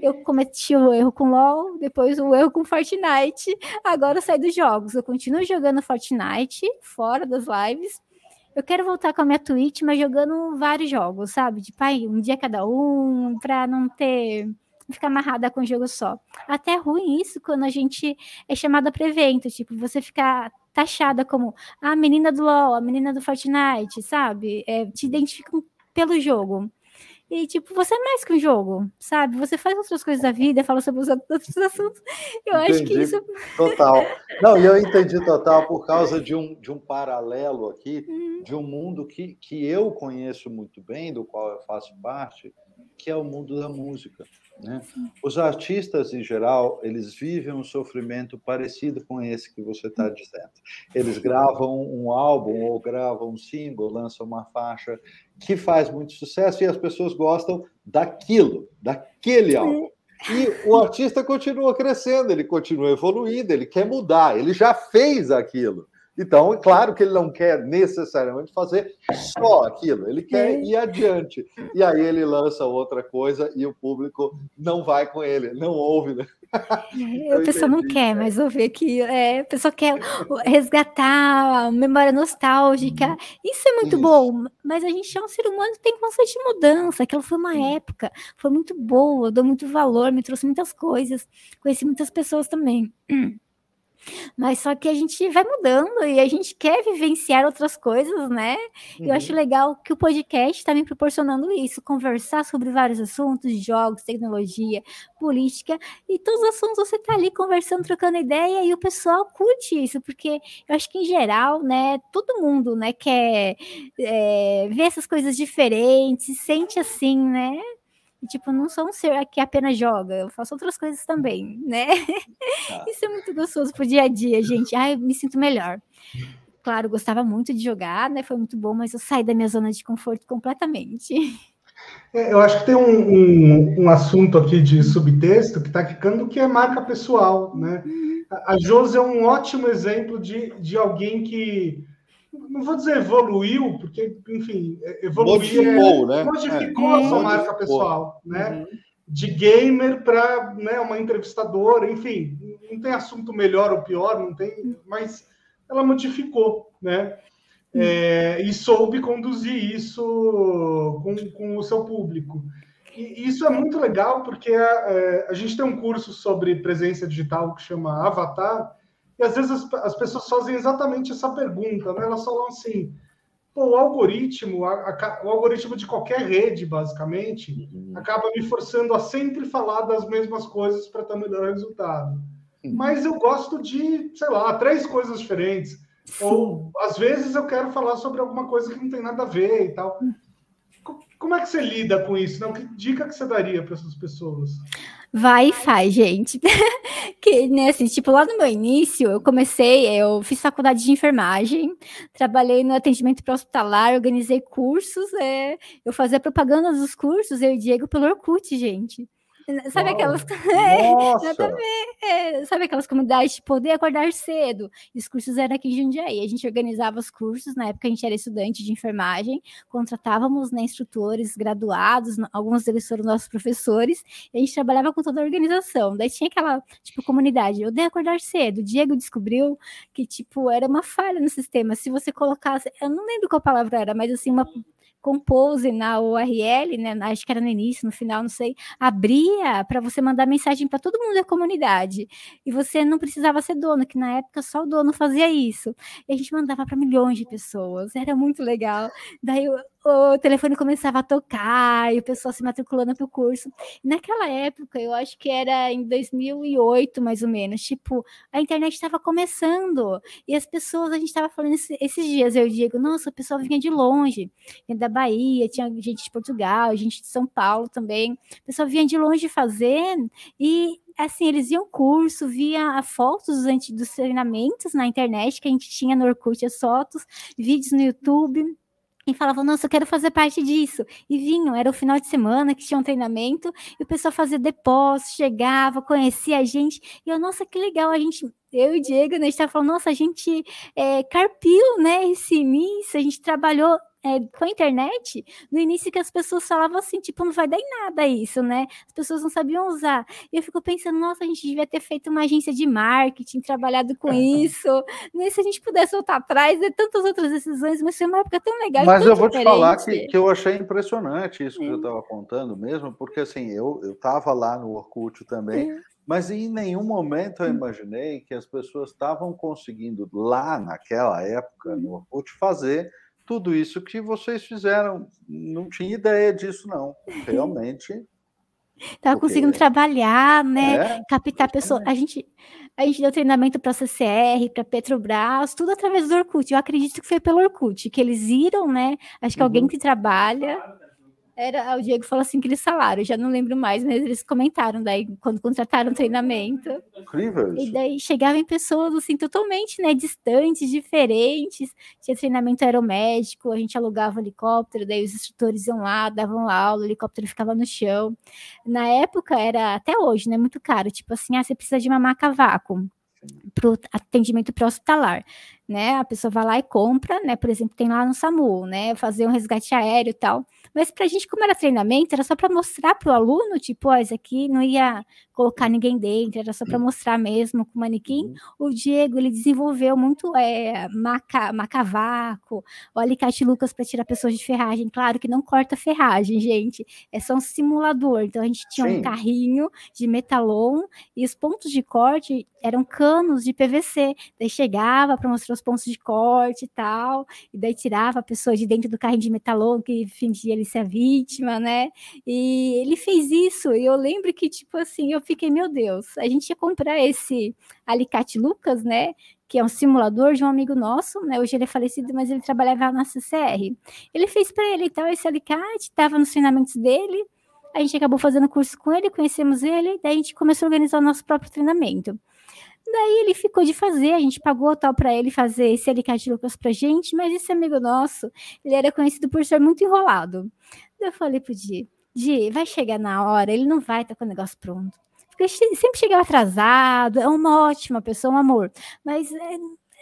Eu cometi o um erro com LoL, depois o um erro com Fortnite. Agora eu saio dos jogos. Eu continuo jogando Fortnite, fora das lives, eu quero voltar com a minha Twitch, mas jogando vários jogos, sabe? De pai, um dia cada um, pra não ter. ficar amarrada com um jogo só. Até é ruim isso quando a gente é chamada para evento, tipo, você ficar taxada como a menina do LoL, a menina do Fortnite, sabe? É, te identificam pelo jogo. E, tipo, você é mais que um jogo, sabe? Você faz outras coisas da vida, fala sobre os outros assuntos. Eu entendi, acho que isso. Total. Não, e eu entendi total por causa de um, de um paralelo aqui, uhum. de um mundo que, que eu conheço muito bem, do qual eu faço parte, que é o mundo da música. Né? Os artistas, em geral, eles vivem um sofrimento parecido com esse que você está dizendo. Eles gravam um álbum ou gravam um single, lançam uma faixa que faz muito sucesso e as pessoas gostam daquilo, daquele álbum. E o artista continua crescendo, ele continua evoluindo, ele quer mudar, ele já fez aquilo. Então, é claro que ele não quer necessariamente fazer só aquilo, ele quer ir adiante. E aí ele lança outra coisa e o público não vai com ele, não ouve. Né? É, a pessoa não quer mais ouvir aquilo, é, a pessoa quer resgatar a memória nostálgica. Isso é muito Isso. bom, mas a gente é um ser humano que tem constante mudança. Aquela foi uma época, foi muito boa, deu muito valor, me trouxe muitas coisas, conheci muitas pessoas também. Mas só que a gente vai mudando e a gente quer vivenciar outras coisas, né? Uhum. Eu acho uhum. legal que o podcast está me proporcionando isso, conversar sobre vários assuntos, jogos, tecnologia, política, e todos os assuntos você tá ali conversando, trocando ideia, e o pessoal curte isso, porque eu acho que em geral, né, todo mundo, né, quer é, ver essas coisas diferentes, sente assim, né? E, tipo, não sou um ser que apenas joga, eu faço outras coisas também, né? Ah. Isso é muito gostoso pro dia a dia, gente. Ai, eu me sinto melhor. Claro, gostava muito de jogar, né? Foi muito bom, mas eu saí da minha zona de conforto completamente. É, eu acho que tem um, um, um, assunto aqui de subtexto que está ficando que é marca pessoal, né? Uhum. A Josi é um ótimo exemplo de, de alguém que não vou dizer evoluiu, porque, enfim, evoluiu. Modificou, é, né? Modificou é. a sua marca pessoal, né? Uhum. de gamer para né, uma entrevistadora, enfim, não tem assunto melhor ou pior, não tem, mas ela modificou, né? É, e soube conduzir isso com, com o seu público. E isso é muito legal porque a, é, a, gente tem um curso sobre presença digital que chama Avatar, e às vezes as, as pessoas fazem exatamente essa pergunta, né? Elas falam assim: Pô, o algoritmo, a, a, o algoritmo de qualquer rede, basicamente, uhum. acaba me forçando a sempre falar das mesmas coisas para ter o melhor resultado. Uhum. Mas eu gosto de, sei lá, três coisas diferentes. Sim. Ou às vezes eu quero falar sobre alguma coisa que não tem nada a ver e tal. Como é que você lida com isso? Não? Que dica que você daria para essas pessoas? Vai e faz, gente. que, né, assim, tipo, lá no meu início, eu comecei, eu fiz faculdade de enfermagem, trabalhei no atendimento hospitalar, organizei cursos, é, eu fazia propaganda dos cursos, eu e Diego pelo Orkut, gente. Sabe Uau. aquelas. É, é, sabe aquelas comunidades de poder acordar cedo? E os cursos eram aqui em Jundiaí. A gente organizava os cursos, na época a gente era estudante de enfermagem, contratávamos né, instrutores graduados, alguns deles foram nossos professores, e a gente trabalhava com toda a organização. Daí tinha aquela, tipo, comunidade, eu dei acordar cedo. O Diego descobriu que, tipo, era uma falha no sistema. Se você colocasse, eu não lembro qual palavra era, mas assim, uma Compose na URL, né, acho que era no início, no final, não sei, abria para você mandar mensagem para todo mundo da comunidade. E você não precisava ser dono, que na época só o dono fazia isso. E a gente mandava para milhões de pessoas, era muito legal. Daí o telefone começava a tocar e o pessoal se matriculando para o curso. Naquela época, eu acho que era em 2008, mais ou menos, tipo, a internet estava começando e as pessoas, a gente estava falando esses dias, eu digo, nossa, o pessoal vinha de longe, vinha da Bahia, tinha gente de Portugal, gente de São Paulo também, o pessoal vinha de longe fazer e assim, eles iam curso, via fotos dos treinamentos na internet que a gente tinha no Orkut, as fotos, vídeos no YouTube e falavam, nossa, eu quero fazer parte disso. E vinham, era o final de semana que tinha um treinamento, e o pessoal fazia depósito, chegava, conhecia a gente, e eu, nossa, que legal, a gente, eu e o Diego, né, a gente tava falando, nossa, a gente é, carpiu, né, esse início, a gente trabalhou é, com a internet, no início que as pessoas falavam assim, tipo, não vai dar em nada isso, né? As pessoas não sabiam usar. E eu fico pensando, nossa, a gente devia ter feito uma agência de marketing, trabalhado com isso. né? Se a gente pudesse voltar atrás, é tantas outras decisões, mas foi uma época tão legal. Mas eu vou diferente. te falar que, que eu achei impressionante isso que eu estava contando mesmo, porque assim, eu estava lá no Orkut também. É. Mas em nenhum momento eu hum. imaginei que as pessoas estavam conseguindo, lá naquela época, no Orkut, fazer tudo isso que vocês fizeram. Não tinha ideia disso, não. Realmente. Estava conseguindo trabalhar, né? É, captar pessoas. A gente, a gente deu treinamento para a CCR, para Petrobras, tudo através do Orkut. Eu acredito que foi pelo Orkut, que eles viram, né? Acho que uhum. alguém que trabalha era, o Diego falou assim, aquele salário, já não lembro mais, mas eles comentaram daí, quando contrataram o treinamento. Incrível isso. E daí chegavam pessoas, assim, totalmente, né, distantes, diferentes. Tinha treinamento aeromédico, a gente alugava um helicóptero, daí os instrutores iam lá, davam aula, o helicóptero ficava no chão. Na época, era, até hoje, né, muito caro, tipo assim, ah, você precisa de uma maca vácuo para o atendimento pré-hospitalar, né? A pessoa vai lá e compra, né? Por exemplo, tem lá no SAMU, né? Fazer um resgate aéreo e tal. Mas para a gente, como era treinamento, era só para mostrar para o aluno, tipo, ó, isso aqui não ia colocar ninguém dentro, era só para mostrar mesmo com o manequim. Uhum. O Diego, ele desenvolveu muito é, maca, macavaco, o alicate Lucas para tirar pessoas de ferragem. Claro que não corta ferragem, gente, é só um simulador. Então a gente tinha Sim. um carrinho de metalon e os pontos de corte eram canos de PVC. Daí chegava para mostrar os pontos de corte e tal, e daí tirava a pessoa de dentro do carrinho de metalon que fingia ele ser a vítima, né? E ele fez isso, e eu lembro que, tipo assim, eu fiquei, meu Deus, a gente ia comprar esse alicate Lucas, né? Que é um simulador de um amigo nosso, né? Hoje ele é falecido, mas ele trabalhava na CCR. Ele fez para ele então esse alicate, estava nos treinamentos dele. A gente acabou fazendo curso com ele, conhecemos ele, daí a gente começou a organizar o nosso próprio treinamento. Daí ele ficou de fazer, a gente pagou tal para ele fazer esse alicate Lucas pra gente, mas esse amigo nosso, ele era conhecido por ser muito enrolado. Eu falei pro Di, Di, vai chegar na hora, ele não vai estar tá com o negócio pronto. Porque sempre chegava atrasado, é uma ótima pessoa, um amor. Mas é,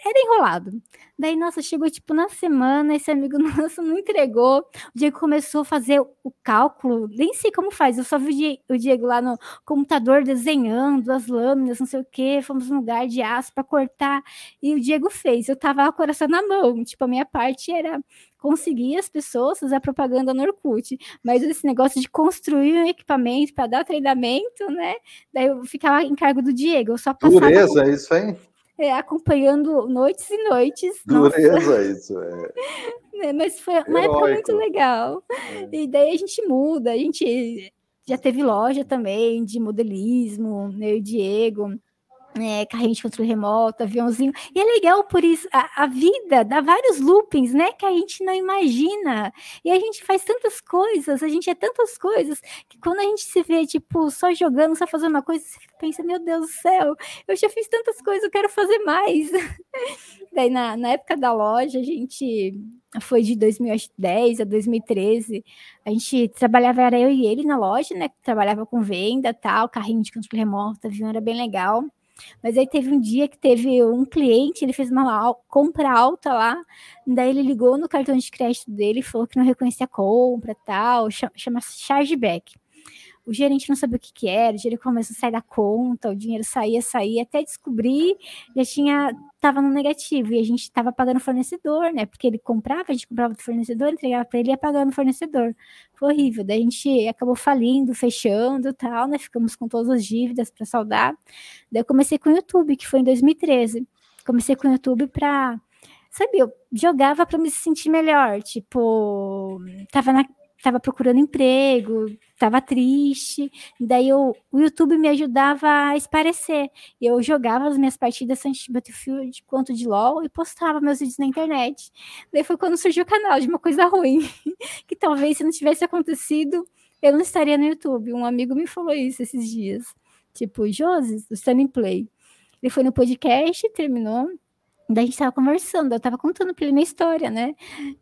era enrolado. Daí, nossa, chegou tipo na semana, esse amigo nosso não entregou. O Diego começou a fazer o cálculo, nem sei como faz, eu só vi o Diego lá no computador desenhando as lâminas, não sei o que, fomos num lugar de aço para cortar, e o Diego fez. Eu tava com o coração na mão, tipo, a minha parte era conseguir as pessoas fazer a propaganda no Orkut, mas esse negócio de construir um equipamento para dar treinamento, né? Daí eu ficava em cargo do Diego, eu só passava... Dureza, isso, hein? É, acompanhando noites e noites. Dureza nossa. isso, é. é. Mas foi uma Heróico. época muito legal. É. E daí a gente muda, a gente já teve loja também de modelismo, eu e o Diego é, carrinho de controle remoto, aviãozinho. E é legal por isso, a, a, vida dá vários loopings, né? Que a gente não imagina. E a gente faz tantas coisas, a gente é tantas coisas, que quando a gente se vê, tipo, só jogando, só fazendo uma coisa, você pensa, meu Deus do céu, eu já fiz tantas coisas, eu quero fazer mais. Daí, na, na época da loja, a gente foi de 2010 a 2013. A gente trabalhava, era eu e ele na loja, né? Trabalhava com venda tal, carrinho de controle remoto, avião era bem legal. Mas aí teve um dia que teve um cliente, ele fez uma compra alta lá, daí ele ligou no cartão de crédito dele, falou que não reconhecia a compra tal, chama, chama chargeback. O gerente não sabia o que, que era, o gerente começou a sair da conta, o dinheiro saía, saía, até descobrir, já tinha, estava no negativo, e a gente estava pagando fornecedor, né? Porque ele comprava, a gente comprava do fornecedor, entregava para ele e ia pagando o fornecedor. Foi horrível. Daí a gente acabou falindo, fechando tal, né? Ficamos com todas as dívidas para saldar. Daí eu comecei com o YouTube, que foi em 2013. Comecei com o YouTube para sabe, eu jogava para me sentir melhor, tipo, tava na, estava procurando emprego, estava triste, daí eu, o YouTube me ajudava a esparecer. Eu jogava as minhas partidas tanto de Battlefield quanto de LoL e postava meus vídeos na internet. Daí foi quando surgiu o canal de uma coisa ruim, que talvez se não tivesse acontecido, eu não estaria no YouTube. Um amigo me falou isso esses dias. Tipo, Josi, do Standing Play. Ele foi no podcast, terminou, Daí a gente tava conversando, eu tava contando pra ele minha história, né?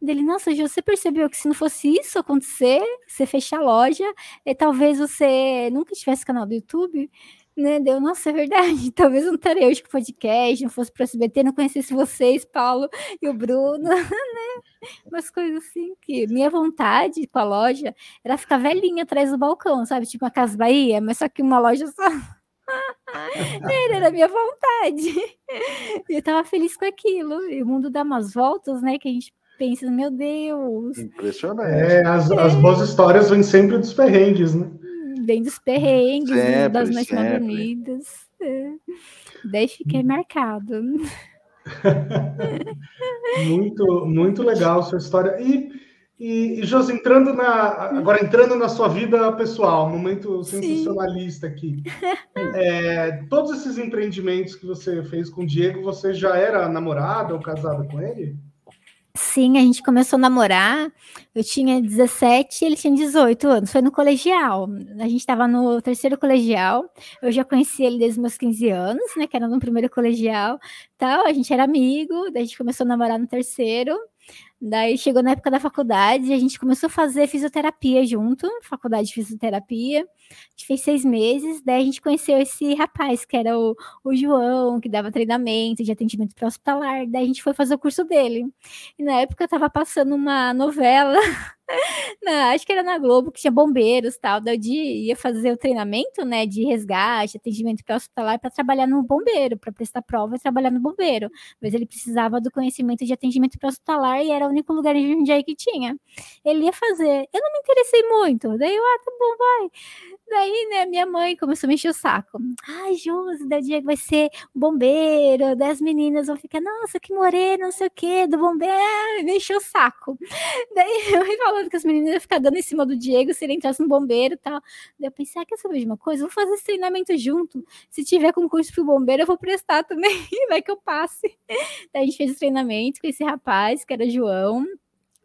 Dele, nossa, Ju, você percebeu que se não fosse isso acontecer, você fechar a loja, e talvez você nunca tivesse canal do YouTube, né? Deu, nossa, é verdade. Talvez não estaria hoje com podcast, não fosse pro SBT, não conhecesse vocês, Paulo e o Bruno, né? Umas coisas assim que minha vontade com a loja era ficar velhinha atrás do balcão, sabe? Tipo uma Casa Bahia, mas só que uma loja só. Era a minha vontade. E eu tava feliz com aquilo. E o mundo dá umas voltas, né? Que a gente pensa, meu Deus. Impressionante. É, as, é. as boas histórias vêm sempre dos perrengues, né? Vem dos perrengues, sempre, das noites mais bonitas. É. Daí fiquei marcado. muito, muito legal sua história. E e, e Josi, entrando na, agora entrando na sua vida pessoal, momento sensacionalista aqui. É, todos esses empreendimentos que você fez com o Diego, você já era namorada ou casada com ele? Sim, a gente começou a namorar. Eu tinha 17 ele tinha 18 anos. Foi no colegial. A gente estava no terceiro colegial. Eu já conheci ele desde os meus 15 anos, né? Que era no primeiro colegial. Tal. A gente era amigo. Daí a gente começou a namorar no terceiro. Daí chegou na época da faculdade, a gente começou a fazer fisioterapia junto, faculdade de fisioterapia. A gente fez seis meses, daí a gente conheceu esse rapaz, que era o, o João, que dava treinamento de atendimento para hospitalar. Daí a gente foi fazer o curso dele. E na época eu tava passando uma novela Não, acho que era na Globo que tinha bombeiros tal. Daí ia fazer o treinamento, né, de resgate, atendimento para hospitalar para trabalhar no bombeiro, para prestar prova e trabalhar no bombeiro. Mas ele precisava do conhecimento de atendimento para hospitalar e era o único lugar em Jundiaí que tinha. Ele ia fazer. Eu não me interessei muito. Daí eu, ah, tá bom, vai. Daí, né, minha mãe começou a me encher o saco. Ai, Josi, da que vai ser bombeiro, das meninas vão ficar, nossa, que morena, não sei o quê, do bombeiro, ah, me encheu o saco. Daí eu falando que as meninas iam ficar dando em cima do Diego se ele entrasse no bombeiro e tal. Daí eu pensei, ah, quer saber de uma coisa? Vou fazer esse treinamento junto. Se tiver concurso pro bombeiro, eu vou prestar também, vai que eu passe. Daí a gente fez o treinamento com esse rapaz, que era João,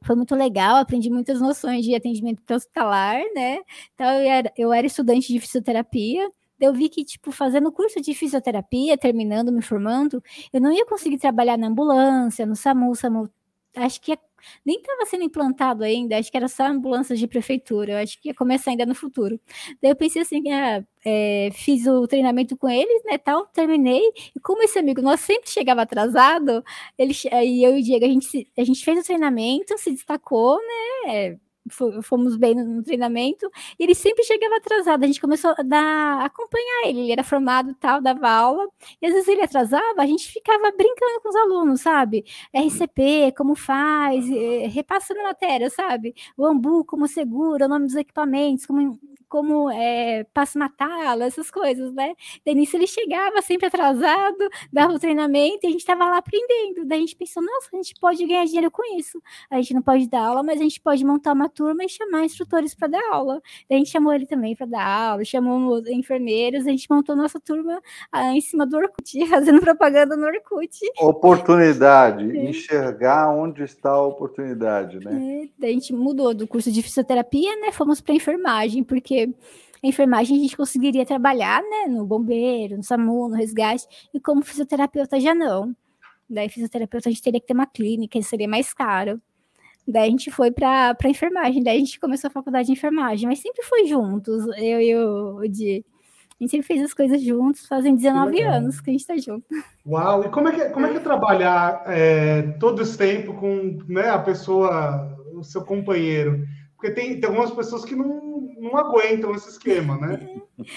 foi muito legal, aprendi muitas noções de atendimento hospitalar, né? Então, eu era, eu era estudante de fisioterapia, eu vi que, tipo, fazendo curso de fisioterapia, terminando, me formando, eu não ia conseguir trabalhar na ambulância, no SAMU, SAMU acho que ia nem estava sendo implantado ainda, acho que era só ambulâncias de prefeitura, eu acho que ia começar ainda no futuro. Daí eu pensei assim, ah, é, fiz o treinamento com eles, né, tal, terminei, e como esse amigo nosso sempre chegava atrasado, ele, aí eu e o Diego, a gente, a gente fez o treinamento, se destacou, né, fomos bem no, treinamento, e ele sempre chegava atrasado. A gente começou a, dar, acompanhar ele, ele era formado tal, dava aula, e às vezes ele atrasava, a gente ficava brincando com os alunos, sabe? RCP, como faz, repassando matéria, sabe? O Ambu, como segura, o nome dos equipamentos, como como é, passo na tala, essas coisas, né? Daí nisso ele chegava sempre atrasado, dava o treinamento e a gente estava lá aprendendo. Daí a gente pensou, nossa, a gente pode ganhar dinheiro com isso. A gente não pode dar aula, mas a gente pode montar uma turma e chamar instrutores para dar aula. Daí a gente chamou ele também para dar aula, chamou enfermeiros, a gente montou nossa turma ah, em cima do Orkut, fazendo propaganda no Orkut. Oportunidade, é. enxergar onde está a oportunidade, né? É, daí a gente mudou do curso de fisioterapia, né? Fomos para enfermagem, porque a enfermagem a gente conseguiria trabalhar, né, no bombeiro, no SAMU, no resgate, e como fisioterapeuta já não. Daí, fisioterapeuta, a gente teria que ter uma clínica, seria mais caro. Daí a gente foi para a enfermagem, daí a gente começou a faculdade de enfermagem, mas sempre foi juntos, eu e o Di. A gente sempre fez as coisas juntos, fazem 19 anos que a gente está junto. Uau! E como é que, é, como é, que é trabalhar é, todo esse tempo com né, a pessoa, o seu companheiro? Porque tem, tem algumas pessoas que não, não aguentam esse esquema, né?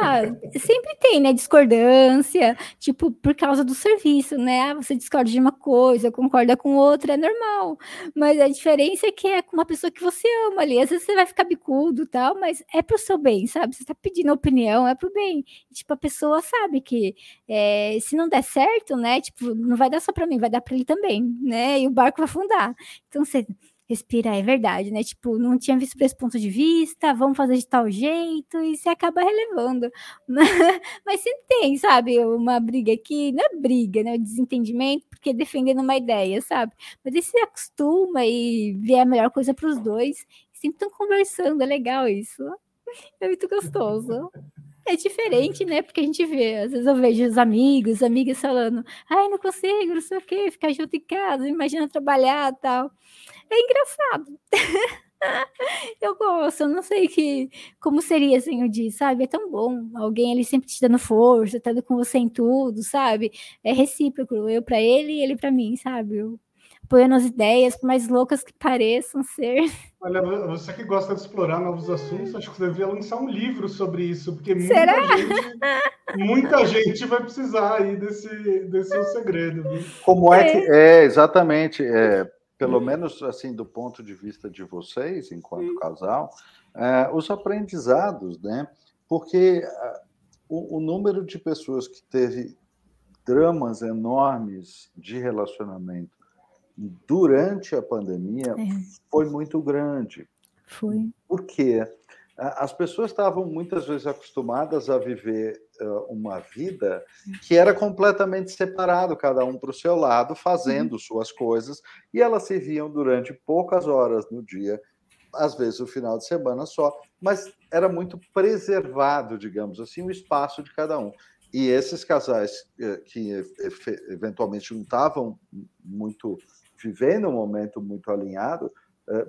Ah, sempre tem, né? Discordância, tipo, por causa do serviço, né? Ah, você discorda de uma coisa, concorda com outra, é normal. Mas a diferença é que é com uma pessoa que você ama ali. Às vezes você vai ficar bicudo tal, mas é pro seu bem, sabe? Você tá pedindo opinião, é pro bem. Tipo, a pessoa sabe que é, se não der certo, né? Tipo, não vai dar só para mim, vai dar para ele também, né? E o barco vai afundar. Então você respirar, é verdade, né? Tipo, não tinha visto por esse ponto de vista, vamos fazer de tal jeito, e você acaba relevando. Mas sempre tem, sabe, uma briga aqui, não é briga, né? Desentendimento, porque defendendo uma ideia, sabe? Mas aí você acostuma e vê a melhor coisa para os dois, sempre estão conversando, é legal isso. É muito gostoso. É diferente, né? Porque a gente vê, às vezes eu vejo os amigos, amigas falando, ai, não consigo, não sei o quê, ficar junto em casa, imagina trabalhar tal. É engraçado. eu gosto, eu não sei que, como seria assim o dia, sabe? É tão bom. Alguém ali sempre te dando força, estando com você em tudo, sabe? É recíproco, eu para ele e ele para mim, sabe? Eu apoiando as ideias, por mais loucas que pareçam ser. Olha, você que gosta de explorar novos assuntos, acho que você deveria lançar um livro sobre isso, porque muita Será? gente, muita gente vai precisar aí desse, desse seu segredo. Viu? Como é que é exatamente? É, pelo menos assim do ponto de vista de vocês, enquanto casal, é, os aprendizados, né? Porque é, o, o, número de pessoas que teve dramas enormes de relacionamento durante a pandemia é. foi muito grande. Foi. Por quê? As pessoas estavam muitas vezes acostumadas a viver uma vida que era completamente separado, cada um para o seu lado, fazendo uhum. suas coisas, e elas se viam durante poucas horas no dia, às vezes o final de semana só, mas era muito preservado, digamos assim, o espaço de cada um. E esses casais que eventualmente não estavam muito vivendo um momento muito alinhado,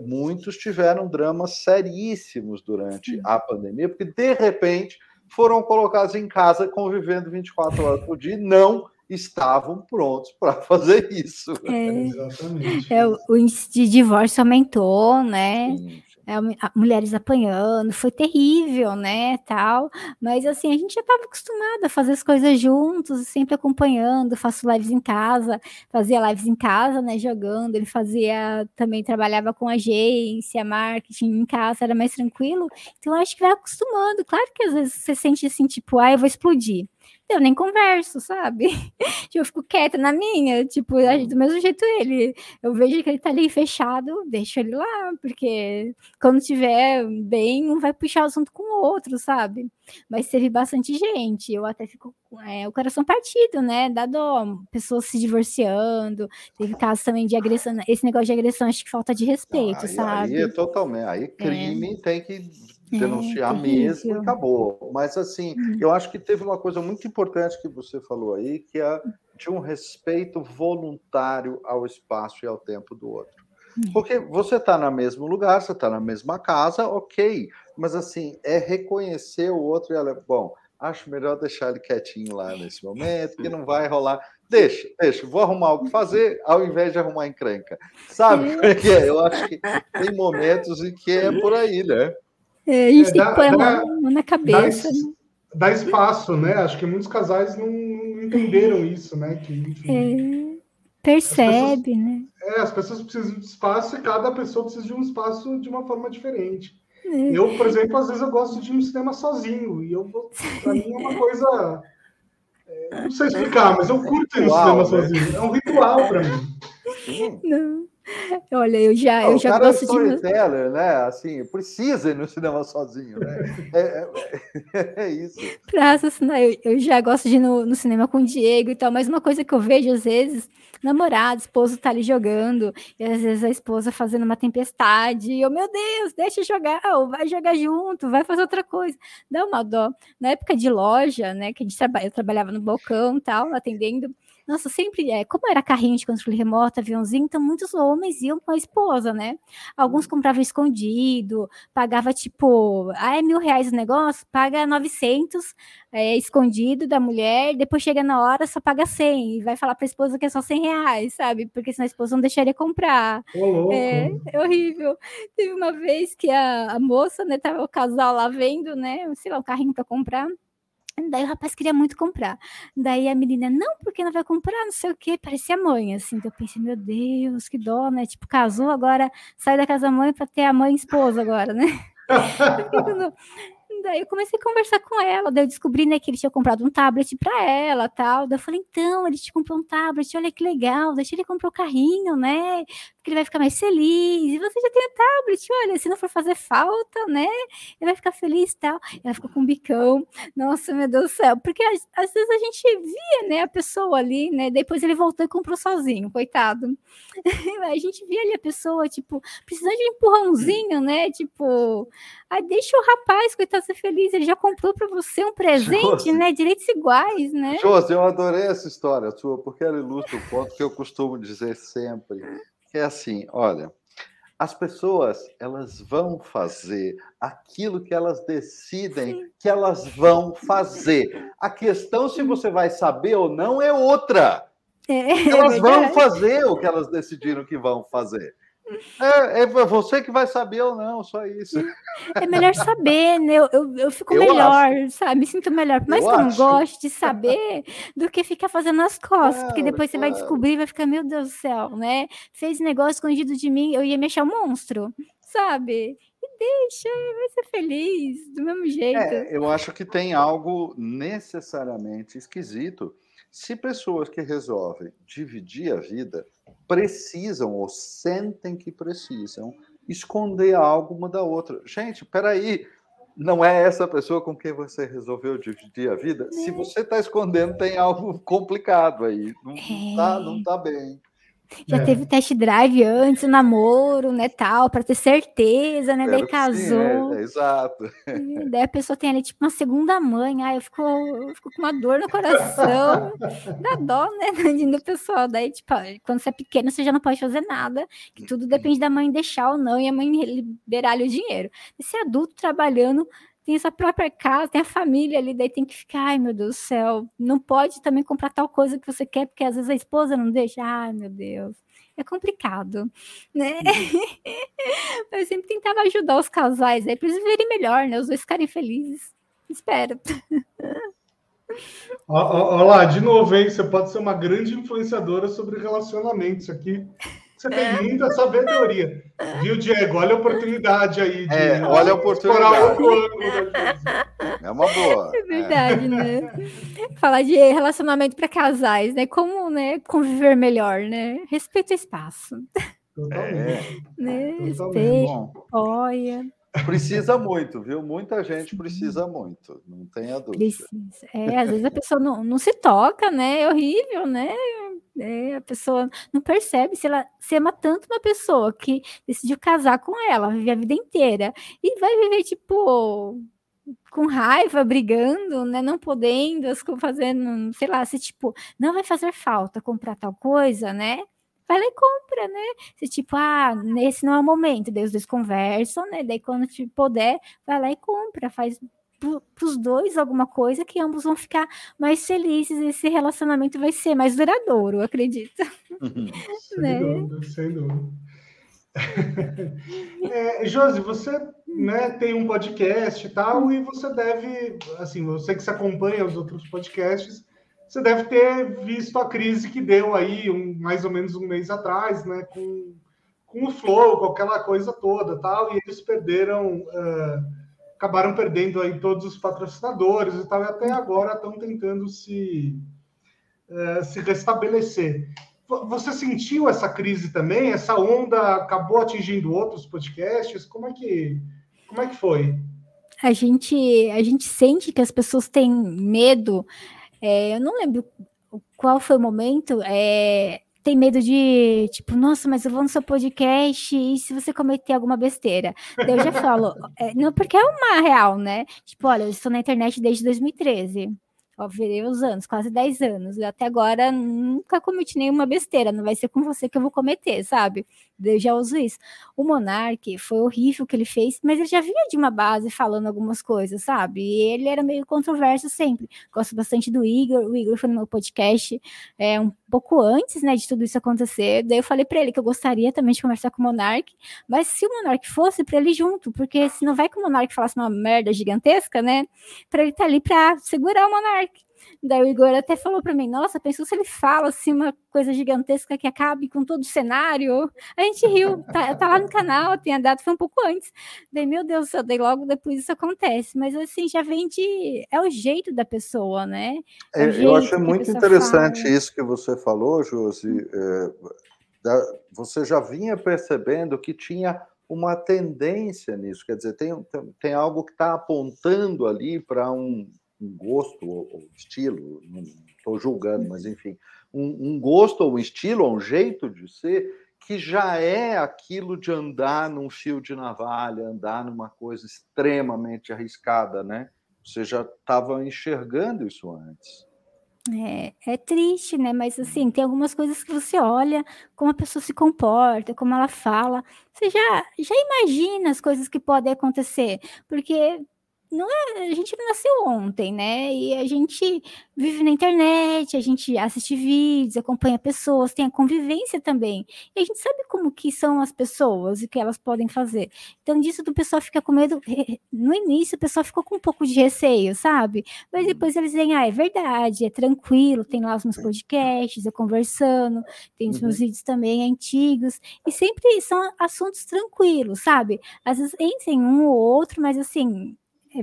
muitos tiveram dramas seríssimos durante a pandemia, porque de repente foram colocados em casa convivendo 24 horas por dia e não estavam prontos para fazer isso. É, Exatamente. É, o índice de divórcio aumentou, né? Sim é, mulheres apanhando, foi terrível, né, tal, mas assim, a gente já estava acostumado a fazer as coisas juntos, sempre acompanhando, faço lives em casa, fazia lives em casa, né, jogando, ele fazia, também trabalhava com agência, marketing em casa, era mais tranquilo, então acho que vai acostumando, claro que às vezes você sente assim, tipo, ah, eu vou explodir, eu nem converso, sabe? eu fico quieta na minha, tipo, do mesmo jeito ele. Eu vejo que ele tá ali fechado, deixo ele lá, porque quando tiver bem, um vai puxar o assunto com o outro, sabe? Mas teve bastante gente, eu até fico com é, o coração partido, né? Da dó, pessoas se divorciando, teve casos também de agressão, esse negócio de agressão, acho que falta de respeito, sabe? Aí é totalmente, aí crime é. tem que denunciar é, mesmo e acabou. Mas assim, uhum. eu acho que teve uma coisa muito importante que você falou aí, que é de um respeito voluntário ao espaço e ao tempo do outro. Hum. Porque você está no mesmo lugar, você está na mesma casa, ok. Mas assim, é reconhecer o outro e ela, bom, acho melhor deixar ele quietinho lá nesse momento, que não vai rolar. Deixa, deixa, vou arrumar o que fazer ao invés de arrumar encrenca. Sabe como é é? Eu acho que tem momentos em que é por aí, né? É, a gente é, tem que pôr a mão na cabeça. Dá, dá, espaço, né? Acho que muitos casais não, não entenderam isso, né? Que, enfim, é, percebe, pessoas, né? É, as pessoas precisam de espaço e cada pessoa precisa de um espaço de uma forma diferente. É. Eu, por exemplo, às vezes eu gosto de ir no cinema sozinho, e eu para mim é uma coisa. É, não sei explicar, mas eu curto ir no cinema né? sozinho. É um ritual para mim. Não. Olha, eu já, eu já gosto é storyteller, de. né? Assim, precisa ir no cinema sozinho, né? É, é, é isso. Pra assassinar, eu, eu já gosto de ir no, no cinema com o Diego e tal, mas uma coisa que eu vejo às vezes namorado, esposo tá ali jogando, e às vezes a esposa fazendo uma tempestade, e eu, meu Deus, deixa jogar, ou vai jogar junto, vai fazer outra coisa. Dá uma dó. Na época de loja, né, que a gente traba eu trabalhava no balcão tal, atendendo, nossa, sempre é. Como era carrinho de controle remoto, aviãozinho, então muitos homens iam com a esposa, né? Alguns uhum. compravam escondido, pagava tipo, ah, é mil reais o negócio, paga 900 é, escondido da mulher, depois chega na hora, só paga 100 e vai falar para a esposa que é só 100 reais, sabe? Porque senão a esposa não deixaria comprar. É, é, horrível. Teve uma vez que a, a moça, né, tava o casal lá vendo, né, sei lá, um carrinho para comprar. Daí o rapaz queria muito comprar. Daí a menina, não, porque não vai comprar, não sei o quê. Parecia mãe, assim. Então eu pensei, meu Deus, que dó, né? Tipo, casou, agora sai da casa da mãe para ter a mãe esposa agora, né? Daí eu comecei a conversar com ela, daí eu descobri, né, que ele tinha comprado um tablet para ela, tal. Daí eu falei, então, ele te comprou um tablet, olha que legal, deixa ele comprar o carrinho, né? Ele vai ficar mais feliz. E você já tem o tablet, olha, se não for fazer falta, né? Ele vai ficar feliz, tal. Ela ficou com um bicão. Nossa, meu Deus do céu, porque às, às vezes a gente via, né, a pessoa ali, né? Depois ele voltou e comprou sozinho, coitado. a gente via ali a pessoa, tipo, precisando de um empurrãozinho, né? Tipo, aí deixa o rapaz, coitado ser feliz, ele já comprou para você um presente, né? Direitos iguais, né? Josi, eu adorei essa história sua, porque ela ilustra o ponto que eu costumo dizer sempre, é assim, olha, as pessoas elas vão fazer aquilo que elas decidem Sim. que elas vão fazer. A questão se você vai saber ou não é outra. É, elas é vão fazer o que elas decidiram que vão fazer. É, é você que vai saber ou não, só isso. É melhor saber, né? Eu, eu, eu fico eu melhor, acho. sabe? Me sinto melhor. Por mais eu que eu não goste de saber do que ficar fazendo as costas, claro, porque depois claro. você vai descobrir e vai ficar, meu Deus do céu, né? Fez negócio escondido de mim, eu ia me achar um monstro, sabe? E deixa, vai ser feliz, do mesmo jeito. É, eu acho que tem algo necessariamente esquisito se pessoas que resolvem dividir a vida precisam ou sentem que precisam esconder algo uma da outra. Gente, peraí, não é essa pessoa com quem você resolveu dividir a vida? É. Se você está escondendo, tem algo complicado aí. Não está não tá bem. Já é. teve test drive antes, namoro, né, tal, para ter certeza, né? Daí casou. Sim, é, é, exato. E daí a pessoa tem ali tipo uma segunda mãe, ai, eu fico, eu fico com uma dor no coração. Dá dó, né, do pessoal. Daí, tipo, quando você é pequeno, você já não pode fazer nada, que tudo depende da mãe deixar ou não e a mãe liberar o dinheiro. Esse adulto trabalhando tem essa própria casa, tem a família ali, daí tem que ficar, ai meu Deus do céu, não pode também comprar tal coisa que você quer, porque às vezes a esposa não deixa, ai meu Deus, é complicado, né? Uhum. eu sempre tentava ajudar os casais aí para eles viverem melhor, né? Os dois ficarem felizes. Espero. Olha lá, de novo, hein? Você pode ser uma grande influenciadora sobre relacionamentos aqui. Você tem é. muita sabedoria. Viu, Diego? Olha a oportunidade aí. De é, olha a oportunidade. É uma boa. É verdade, é. né? Falar de relacionamento para casais, né? Como né, conviver melhor, né? Respeita o espaço. Totalmente. É. Né? Respeito, apoia. Precisa muito, viu? Muita gente precisa muito, não tenha dúvida. Precisa. É, às vezes a pessoa não, não se toca, né? É horrível, né? É, a pessoa não percebe se ela se ama tanto uma pessoa que decidiu casar com ela, viver a vida inteira, e vai viver, tipo, com raiva, brigando, né? Não podendo, fazendo, sei lá, se tipo, não vai fazer falta comprar tal coisa, né? Vai lá e compra, né? Se tipo, ah, nesse não é o momento, daí os dois conversam, né? Daí quando te puder, vai lá e compra, faz para os dois alguma coisa que ambos vão ficar mais felizes e esse relacionamento vai ser mais duradouro, acredito. Uhum. sem né? dúvida, sem dúvida. é, Josi, você né, tem um podcast e tal, e você deve, assim, você que se acompanha os outros podcasts, você deve ter visto a crise que deu aí um, mais ou menos um mês atrás, né, com, com o Flow, com aquela coisa toda, tal, e eles perderam, uh, acabaram perdendo aí todos os patrocinadores e tal, e até agora estão tentando se, uh, se restabelecer. Você sentiu essa crise também? Essa onda acabou atingindo outros podcasts? Como é que, como é que foi? A gente, a gente sente que as pessoas têm medo. É, eu não lembro qual foi o momento. É, tem medo de, tipo, nossa, mas eu vou no seu podcast e se você cometer alguma besteira? Daí eu já falo, é, não, porque é uma real, né? Tipo, olha, eu estou na internet desde 2013 ó, virei os anos, quase 10 anos, até agora nunca cometi nenhuma besteira, não vai ser com você que eu vou cometer, sabe? Eu já uso isso. O Monark foi horrível o que ele fez, mas ele já vinha de uma base falando algumas coisas, sabe? E ele era meio controverso sempre. Gosto bastante do Igor, o Igor foi no meu podcast é, um pouco antes, né, de tudo isso acontecer. Daí eu falei para ele que eu gostaria também de conversar com o Monark, mas se o Monark fosse para ele junto, porque se não vai que o Monark falasse uma merda gigantesca, né, para ele estar tá ali para segurar o Monark. Daí o Igor até falou para mim: Nossa, pensou se ele fala assim uma coisa gigantesca que acabe com todo o cenário? A gente riu, tá, tá lá no canal, tem a data, foi um pouco antes. Daí, meu Deus do céu, daí logo depois isso acontece. Mas assim, já vem de. É o jeito da pessoa, né? É, eu achei muito interessante fala. isso que você falou, Josi. É, você já vinha percebendo que tinha uma tendência nisso, quer dizer, tem, tem, tem algo que está apontando ali para um, um gosto ou estilo, não estou julgando, mas enfim, um, um gosto ou um estilo, ou um jeito de ser que já é aquilo de andar num fio de navalha, andar numa coisa extremamente arriscada, né? Você já estava enxergando isso antes. É, é triste, né? Mas assim, tem algumas coisas que você olha, como a pessoa se comporta, como ela fala, você já, já imagina as coisas que podem acontecer, porque não é, a gente não nasceu ontem, né? E a gente vive na internet, a gente assiste vídeos, acompanha pessoas, tem a convivência também. E a gente sabe como que são as pessoas e o que elas podem fazer. Então, disso do pessoal fica com medo. No início, o pessoal ficou com um pouco de receio, sabe? Mas uhum. depois eles dizem, ah, é verdade, é tranquilo, tem lá os meus podcasts, eu conversando, tem os meus uhum. vídeos também antigos, e sempre são assuntos tranquilos, sabe? Às vezes entra em um ou outro, mas assim,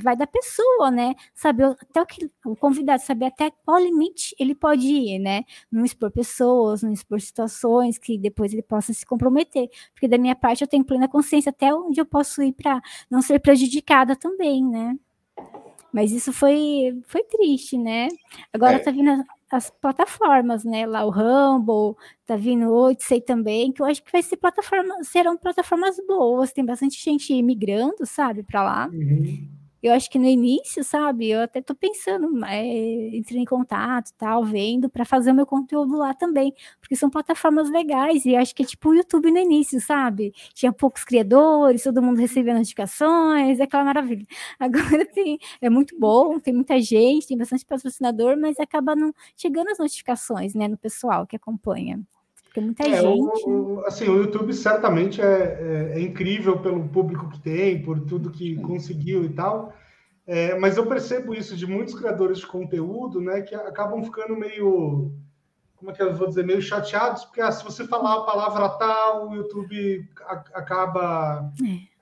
vai da pessoa, né? Saber até o que o convidado saber até qual limite ele pode ir, né? Não expor pessoas, não expor situações que depois ele possa se comprometer. Porque da minha parte eu tenho plena consciência até onde eu posso ir para não ser prejudicada também, né? Mas isso foi foi triste, né? Agora é. tá vindo as plataformas, né? Lá o Rumble, tá vindo o Odyssey também, que eu acho que vai ser plataforma, serão plataformas boas, tem bastante gente migrando, sabe, para lá. Uhum eu acho que no início, sabe, eu até tô pensando, é, entrei em contato tal, vendo, para fazer o meu conteúdo lá também, porque são plataformas legais, e acho que é tipo o YouTube no início, sabe? Tinha poucos criadores, todo mundo recebia notificações, é aquela maravilha. Agora tem, é muito bom, tem muita gente, tem bastante patrocinador, mas acaba não chegando as notificações, né, no pessoal que acompanha. Porque muita é, gente. O, assim, o YouTube certamente é, é, é, incrível pelo público que tem, por tudo que conseguiu e tal. É, mas eu percebo isso de muitos criadores de conteúdo, né, que acabam ficando meio, como é que eu vou dizer, meio chateados, porque ah, se você falar a palavra tal, o YouTube acaba,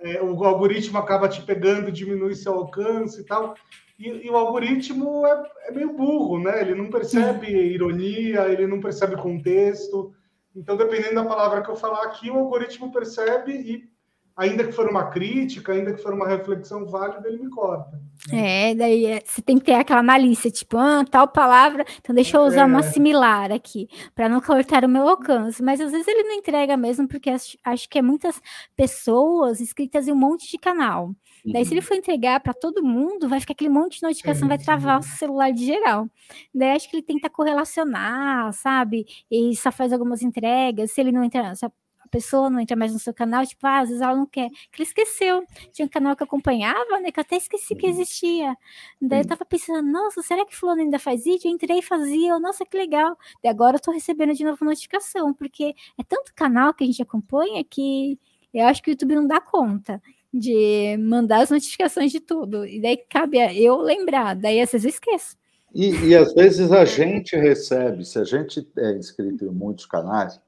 é. É, o algoritmo acaba te pegando, diminui seu alcance e tal. E, e o algoritmo é, é, meio burro, né? Ele não percebe ironia, ele não percebe contexto. Então, dependendo da palavra que eu falar aqui, o algoritmo percebe e ainda que for uma crítica, ainda que for uma reflexão válida, ele me corta. Né? É, daí é, você tem que ter aquela malícia, tipo, ah, tal palavra, então deixa eu usar é. uma similar aqui, para não cortar o meu alcance. Mas às vezes ele não entrega mesmo, porque acho, acho que é muitas pessoas inscritas em um monte de canal. Uhum. Daí, se ele uhum. for entregar para todo mundo, vai ficar aquele monte de notificação, é, vai travar sim. o celular de geral. Daí, acho que ele tenta correlacionar, sabe? E só faz algumas entregas. Se ele não entra, se a pessoa não entra mais no seu canal, tipo, ah, às vezes ela não quer, que ele esqueceu. Tinha um canal que acompanhava, né? Que eu até esqueci que uhum. existia. Daí eu tava pensando, nossa, será que fulano ainda faz vídeo? Eu entrei e fazia, nossa, que legal. E agora eu tô recebendo de novo notificação, porque é tanto canal que a gente acompanha que eu acho que o YouTube não dá conta de mandar as notificações de tudo. E daí cabe eu lembrar, daí às vezes eu esqueço. E, e às vezes a gente recebe, se a gente é inscrito em muitos canais,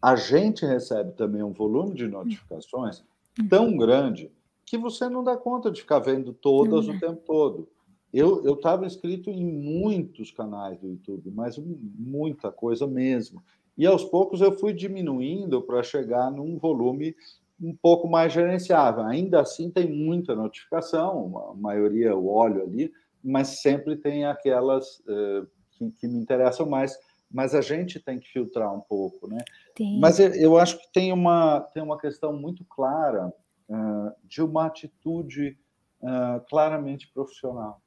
a gente recebe também um volume de notificações tão grande que você não dá conta de ficar vendo todas o tempo todo. Eu estava inscrito em muitos canais do YouTube, mas muita coisa mesmo. E aos poucos eu fui diminuindo para chegar num volume um pouco mais gerenciável. Ainda assim, tem muita notificação, a maioria eu olho ali, mas sempre tem aquelas uh, que, que, me interessam mais. Mas a gente tem que filtrar um pouco, né? Tem. Mas eu acho que tem uma, tem uma questão muito clara uh, de uma atitude uh, claramente profissional,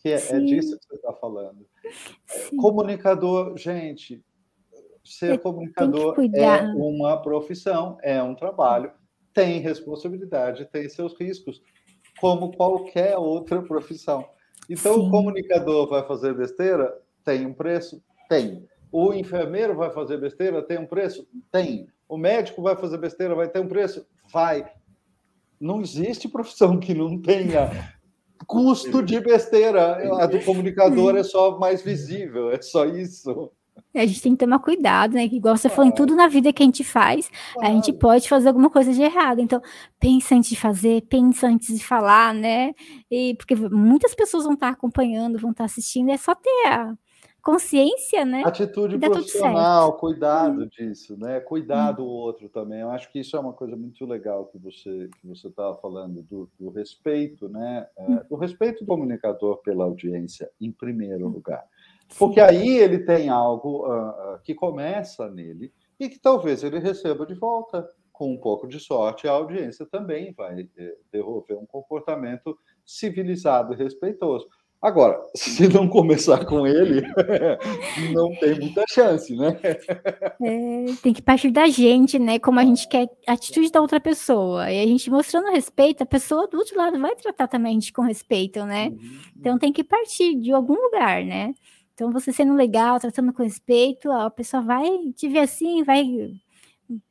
que é, é, disso que você está falando. Sim. Comunicador, gente, ser comunicador é uma profissão, é um trabalho tem responsabilidade, tem seus riscos, como qualquer outra profissão. Então, Sim. o comunicador vai fazer besteira? Tem um preço? Tem. O enfermeiro vai fazer besteira? Tem um preço? Tem. O médico vai fazer besteira? Vai ter um preço? Vai. Não existe profissão que não tenha custo de besteira. A do comunicador é só mais visível, é só isso. A gente tem que tomar cuidado, né? Igual você falou, em tudo na vida que a gente faz, a gente pode fazer alguma coisa de errado. Então, pensa antes de fazer, pensa antes de falar, né? E porque muitas pessoas vão estar acompanhando, vão estar assistindo, é só ter a consciência, né? Atitude profissional, cuidado hum. disso, né? Cuidar hum. do outro também. Eu acho que isso é uma coisa muito legal que você que você estava falando do, do, respeito, né? É, hum. do respeito do comunicador pela audiência, em primeiro hum. lugar. Porque aí ele tem algo uh, que começa nele e que talvez ele receba de volta. Com um pouco de sorte, a audiência também vai eh, devolver um comportamento civilizado e respeitoso. Agora, se não começar com ele, não tem muita chance, né? É, tem que partir da gente, né? Como a gente quer a atitude da outra pessoa. E a gente mostrando respeito, a pessoa do outro lado vai tratar também a gente com respeito, né? Uhum. Então tem que partir de algum lugar, né? Então, você sendo legal, tratando com respeito, a pessoa vai te ver assim, vai.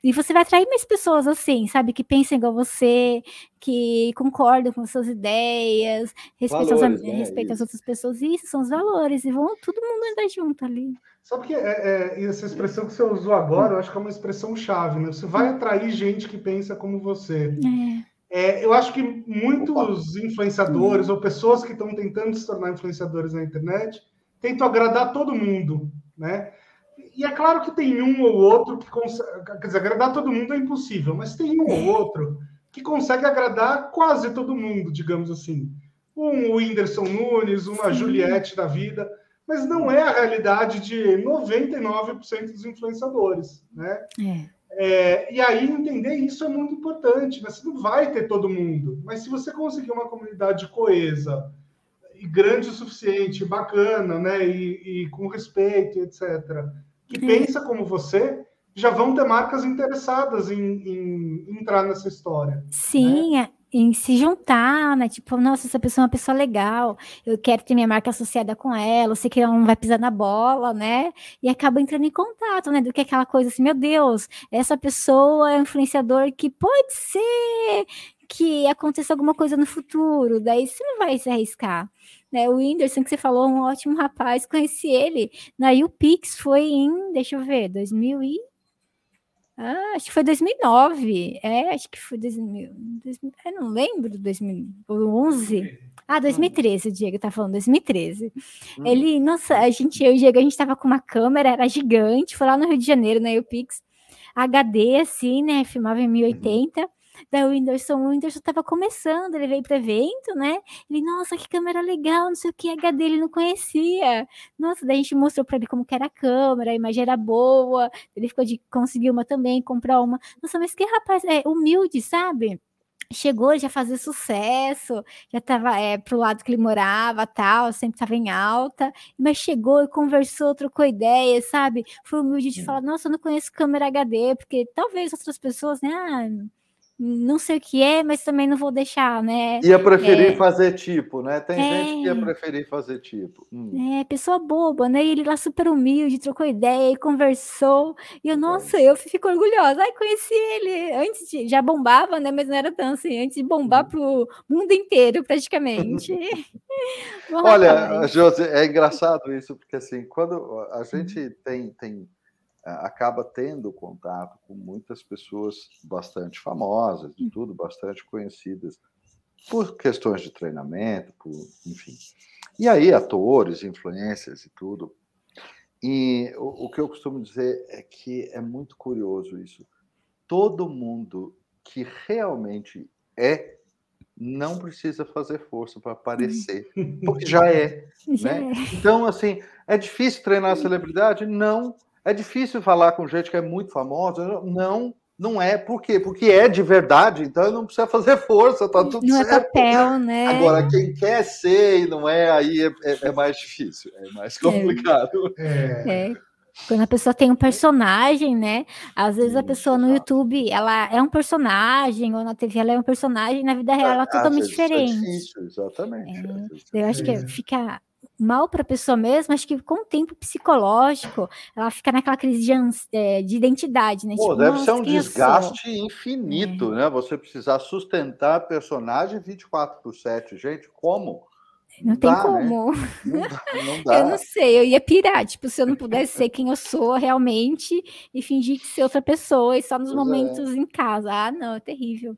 E você vai atrair mais pessoas assim, sabe? Que pensam igual você, que concordam com suas ideias, respeitam, valores, as, né? respeitam as outras pessoas. Isso são os valores, e vão todo mundo andar junto ali. Sabe que é, é, essa expressão que você usou agora, eu acho que é uma expressão chave, né? Você vai atrair gente que pensa como você. É. É, eu acho que muitos Opa. influenciadores ou pessoas que estão tentando se tornar influenciadores na internet tento agradar todo mundo, né? E é claro que tem um ou outro que consegue. Quer dizer, agradar todo mundo é impossível, mas tem um ou outro que consegue agradar quase todo mundo, digamos assim. Um Whindersson Nunes, uma Juliette da vida, mas não é a realidade de 99% dos influenciadores, né? É. É, e aí entender isso é muito importante. Né? Você não vai ter todo mundo, mas se você conseguir uma comunidade coesa, e grande o suficiente, bacana, né? E, e com respeito, etc. Que pensa como você, já vão ter marcas interessadas em, em entrar nessa história. Sim, né? Em se juntar, né? Tipo, nossa, essa pessoa é uma pessoa legal, eu quero ter minha marca associada com ela, eu sei que ela não vai pisar na bola, né? E acaba entrando em contato, né? Do que aquela coisa assim, meu Deus, essa pessoa é um influenciador que pode ser que aconteça alguma coisa no futuro, daí você não vai se arriscar. Né? O Whindersson, que você falou, um ótimo rapaz, conheci ele na UPix, foi em, deixa eu ver, 2000 e... Ah, acho que foi 2009. É, acho que foi 2000. 2000 eu não lembro, 2011. Ah, 2013, o Diego tá falando, 2013. Hum. Ele, nossa, a gente, eu e o Diego, a gente tava com uma câmera, era gigante, foi lá no Rio de Janeiro, na UPix, HD, assim, né, filmava em 1080. Daí o Whindersson, o Whindersson tava começando, ele veio para evento, né? Ele, nossa, que câmera legal, não sei o que, HD ele não conhecia. Nossa, daí a gente mostrou para ele como que era a câmera, a imagem era boa, ele ficou de conseguir uma também, comprar uma. Nossa, mas que rapaz, é humilde, sabe? chegou já fazer sucesso, já estava é, pro lado que ele morava, tal, sempre estava em alta, mas chegou e conversou, trocou ideias, sabe? Foi humilde de falar, nossa, eu não conheço câmera HD, porque talvez outras pessoas, né, ah, não sei o que é, mas também não vou deixar, né? Ia preferir é, fazer tipo, né? Tem é, gente que ia preferir fazer tipo. Hum. É, pessoa boba, né? E ele lá super humilde, trocou ideia e conversou. E eu, nossa, eu fico orgulhosa. Ai, conheci ele antes de. Já bombava, né? Mas não era tão assim, antes de bombar hum. pro mundo inteiro, praticamente. Olha, Josi, é engraçado isso, porque assim, quando a gente tem. tem acaba tendo contato com muitas pessoas bastante famosas e tudo, bastante conhecidas por questões de treinamento, por, enfim. E aí, atores, influências e tudo. E o, o que eu costumo dizer é que é muito curioso isso. Todo mundo que realmente é não precisa fazer força para aparecer, porque já é. Né? Então, assim, é difícil treinar a celebridade? Não, é difícil falar com gente que é muito famosa? Não, não é. Por quê? Porque é de verdade, então não precisa fazer força, tá tudo não é certo. É papel, né? Agora, quem quer ser e não é, aí é, é, é mais difícil, é mais é. complicado. É. Quando a pessoa tem um personagem, né? Às vezes a pessoa no YouTube, ela é um personagem, ou na TV ela é um personagem, na vida real ela é totalmente diferente. É difícil, exatamente. É. Eu acho que fica mal para a pessoa mesmo, acho que com o tempo psicológico, ela fica naquela crise de, é, de identidade, né? Pô, tipo, deve ser um desgaste infinito, é. né? Você precisar sustentar a personagem 24 por 7. Gente, como? Não, não tem dá, como. Né? Não dá, não dá. eu não sei, eu ia pirar. Tipo, se eu não pudesse ser quem eu sou realmente e fingir que ser outra pessoa e só nos pois é. momentos é. em casa. Ah, não, é terrível.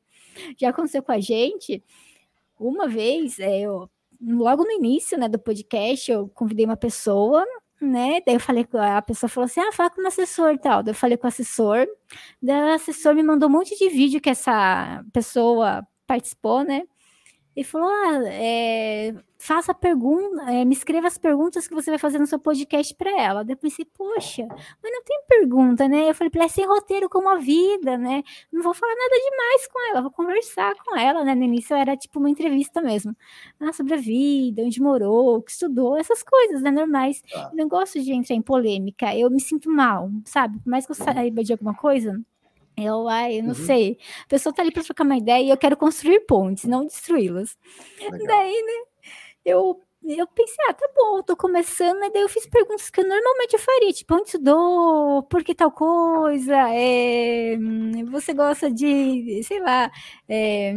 Já aconteceu com a gente. Uma vez, é, eu logo no início, né, do podcast, eu convidei uma pessoa, né, daí eu falei a pessoa falou assim, ah, fala com o assessor e tal, daí eu falei com o assessor, daí o assessor me mandou um monte de vídeo que essa pessoa participou, né, e falou: ah, é, faça pergunta, é, me escreva as perguntas que você vai fazer no seu podcast para ela. Daí eu pensei, poxa, mas não tem pergunta, né? Eu falei para ela, é sem roteiro como a vida, né? Não vou falar nada demais com ela, vou conversar com ela, né? No início era tipo uma entrevista mesmo. Ah, sobre a vida, onde morou, o que estudou, essas coisas, né? Normais. Ah. não gosto de entrar em polêmica, eu me sinto mal, sabe? Por mais que eu saiba de alguma coisa, eu, ai, eu não uhum. sei. A pessoa tá ali para trocar uma ideia e eu quero construir pontes, não destruí-las. Daí, né, eu, eu pensei, ah, tá bom, tô começando, e daí eu fiz perguntas que eu normalmente eu faria, tipo, onde estudou, por que tal coisa, é, você gosta de, sei lá, é,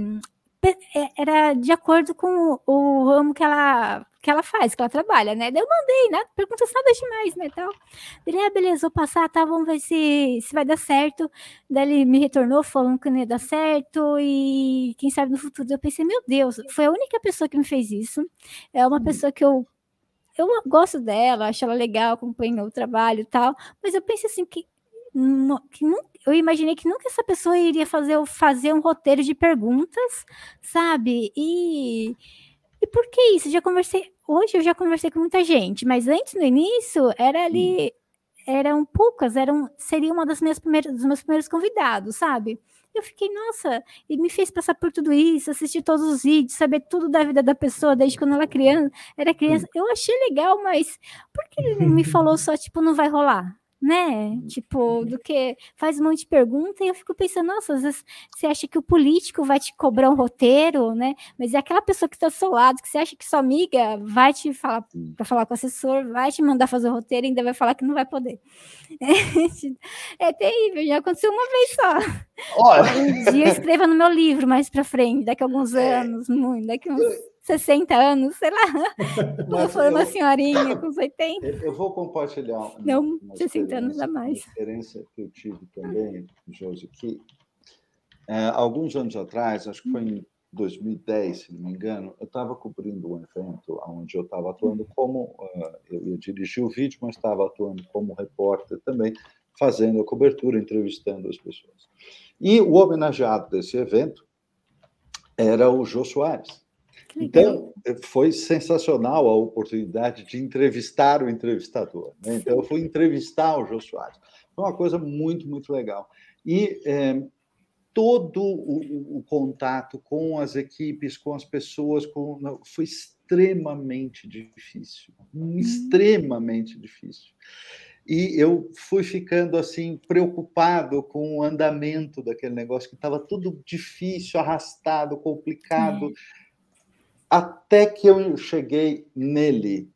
era de acordo com o ramo que ela que ela faz, que ela trabalha, né? Daí eu mandei, né? Perguntas nada demais, né? Tal. Ele, ah, beleza, vou passar, tá? Vamos ver se, se vai dar certo. Daí ele me retornou falando que não ia dar certo e quem sabe no futuro. Eu pensei, meu Deus, foi a única pessoa que me fez isso. É uma uhum. pessoa que eu eu gosto dela, acho ela legal, acompanho o trabalho e tal, mas eu pensei assim que, que não, eu imaginei que nunca essa pessoa iria fazer, fazer um roteiro de perguntas, sabe? E e por que isso? Já conversei. Hoje eu já conversei com muita gente, mas antes, no início, era ali. Eram poucas, eram, seria uma das minhas primeiras, dos meus primeiros convidados, sabe? Eu fiquei, nossa, e me fez passar por tudo isso, assistir todos os vídeos, saber tudo da vida da pessoa, desde quando ela criança, era criança. Eu achei legal, mas por que ele me falou só, tipo, não vai rolar? Né? Tipo, do que faz um monte de pergunta e eu fico pensando, nossa, às vezes você acha que o político vai te cobrar um roteiro, né? Mas é aquela pessoa que está do seu lado, que você acha que sua amiga vai te falar para falar com o assessor, vai te mandar fazer o roteiro e ainda vai falar que não vai poder. É, é terrível, já aconteceu uma vez só. Olha. Um dia escreva no meu livro mais para frente, daqui a alguns é. anos, muito, daqui a uns 60 anos, sei lá. Quando for uma senhorinha com 80. Eu vou compartilhar Não, uma 60 anos a mais. Uma experiência que eu tive também, Josi, que é, alguns anos atrás, acho que foi em 2010, se não me engano, eu estava cobrindo um evento onde eu estava atuando como, uh, eu ia dirigir o vídeo, mas estava atuando como repórter também, fazendo a cobertura, entrevistando as pessoas. E o homenageado desse evento era o Jô Soares. Então, foi sensacional a oportunidade de entrevistar o entrevistador. Né? Então, eu fui entrevistar o Jô Soares. Foi uma coisa muito, muito legal. E é, todo o, o, contato com as equipes, com as pessoas, com, foi extremamente difícil. Hum. Extremamente difícil. E eu fui ficando assim preocupado com o andamento daquele negócio que estava tudo difícil, arrastado, complicado. É. Até que eu cheguei nele.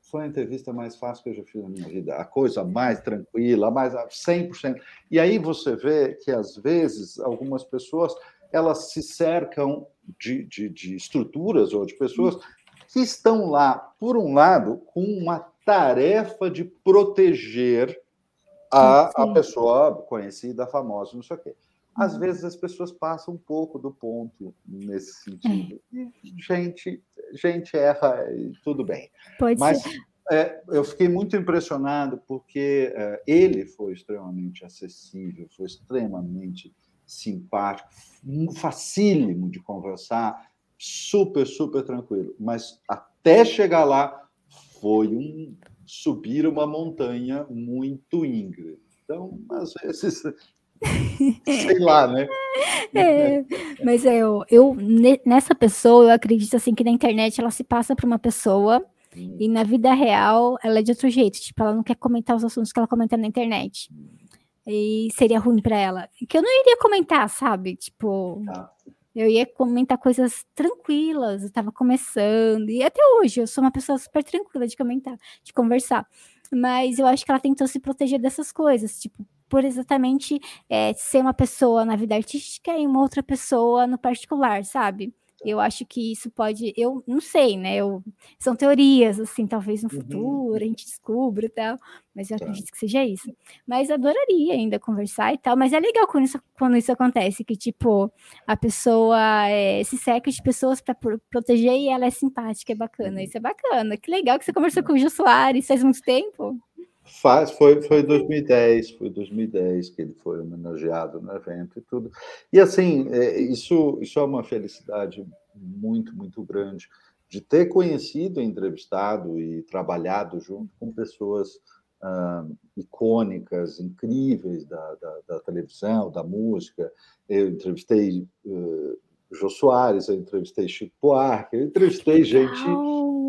Foi a entrevista mais fácil que eu já fiz na minha vida. A coisa mais tranquila, mais 100%. E aí você vê que, às vezes, algumas pessoas elas se cercam de, de, de estruturas ou de pessoas que estão lá, por um lado, com uma tarefa de proteger a, a pessoa conhecida, famosa, não sei o quê às uhum. vezes as pessoas passam um pouco do ponto nesse sentido. É. E gente, gente erra e tudo bem. Pode Mas. É, eu fiquei muito impressionado porque é, ele foi extremamente acessível, foi extremamente simpático, facílimo de conversar, super, super tranquilo. Mas até chegar lá foi um subir uma montanha muito íngreme. Então, às vezes Sei lá, né? É, mas é, eu, eu, nessa pessoa, eu acredito assim que na internet ela se passa para uma pessoa e na vida real ela é de outro jeito. Tipo, ela não quer comentar os assuntos que ela comenta na internet. E seria ruim para ela. Que eu não iria comentar, sabe? Tipo, tá. eu ia comentar coisas tranquilas. Eu tava começando. E até hoje eu sou uma pessoa super tranquila de comentar, de conversar. Mas eu acho que ela tentou se proteger dessas coisas. Tipo, por exatamente é, ser uma pessoa na vida artística e uma outra pessoa no particular, sabe? Eu acho que isso pode, eu não sei, né? Eu, são teorias, assim, talvez no uhum. futuro a gente descubra e tal, mas eu tá. acredito que seja isso. Mas adoraria ainda conversar e tal, mas é legal quando isso, quando isso acontece, que tipo, a pessoa é, se cerca de pessoas para proteger e ela é simpática, é bacana. Uhum. Isso é bacana. Que legal que você conversou com o Gil Soares faz muito tempo. Faz, foi, foi 2010, foi 2010 que ele foi homenageado no evento e tudo. E assim, é, isso, isso é uma felicidade muito, muito grande de ter conhecido, entrevistado e trabalhado junto com pessoas ah, icônicas, incríveis da, da, da, televisão, da música. Eu entrevistei uh, Jô Soares, eu entrevistei Chico Buarque, eu entrevistei gente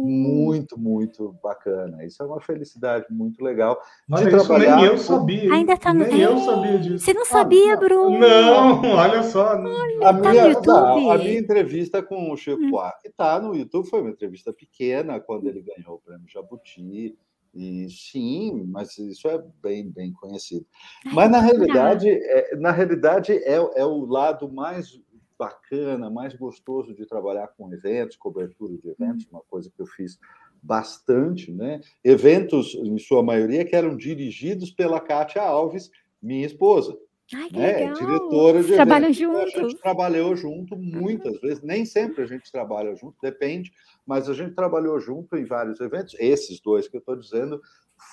muito, muito bacana. Isso é uma felicidade muito legal. Olha, de isso nem eu sabia. Ainda tá no... Nem eu sabia disso. Você não sabia, ah, Bruno? Não, olha só. Olha, a, tá minha, não, a minha entrevista com o Chico hum. Buarque está no YouTube, foi uma entrevista pequena, quando ele ganhou o prêmio Jabuti. E sim, mas isso é bem, bem conhecido. Mas na realidade, é, na realidade é, é o lado mais bacana, mais gostoso de trabalhar com eventos, cobertura de eventos, uma coisa que eu fiz bastante, né? Eventos, em sua maioria, que eram dirigidos pela Kátia Alves, minha esposa. Ai, que né? legal. Diretora de Trabalham eventos. juntos. Então, a gente trabalhou junto muitas vezes, nem sempre a gente trabalha junto, depende, mas a gente trabalhou junto em vários eventos. Esses dois que eu estou dizendo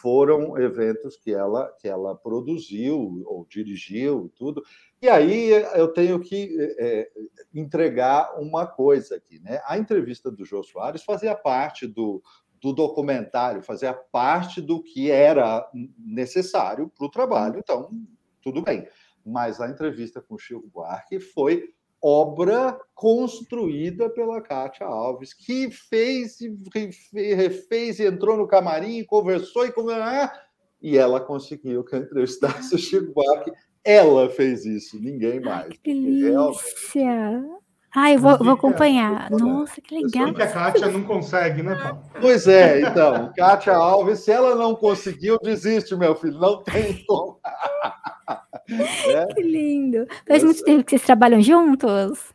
foram eventos que ela que ela produziu ou dirigiu tudo. E aí eu tenho que é, entregar uma coisa aqui, né? A entrevista do Jô Soares fazia parte do, do documentário, fazia parte do que era necessário para o trabalho, então tudo bem. Mas a entrevista com o Chico Buarque foi obra construída pela Kátia Alves, que fez, refez, e entrou no camarim, conversou e conversou, e ela conseguiu entrevistasse o Chico Buarque ela fez isso, ninguém mais. Que delícia! Ai, eu vou, vou acompanhar. Nossa, que legal. que a Kátia não consegue, né, Paulo? Pois é, então. Kátia Alves, se ela não conseguiu, desiste, meu filho. Não tem como. É? Que lindo. Faz muito tempo que vocês trabalham juntos?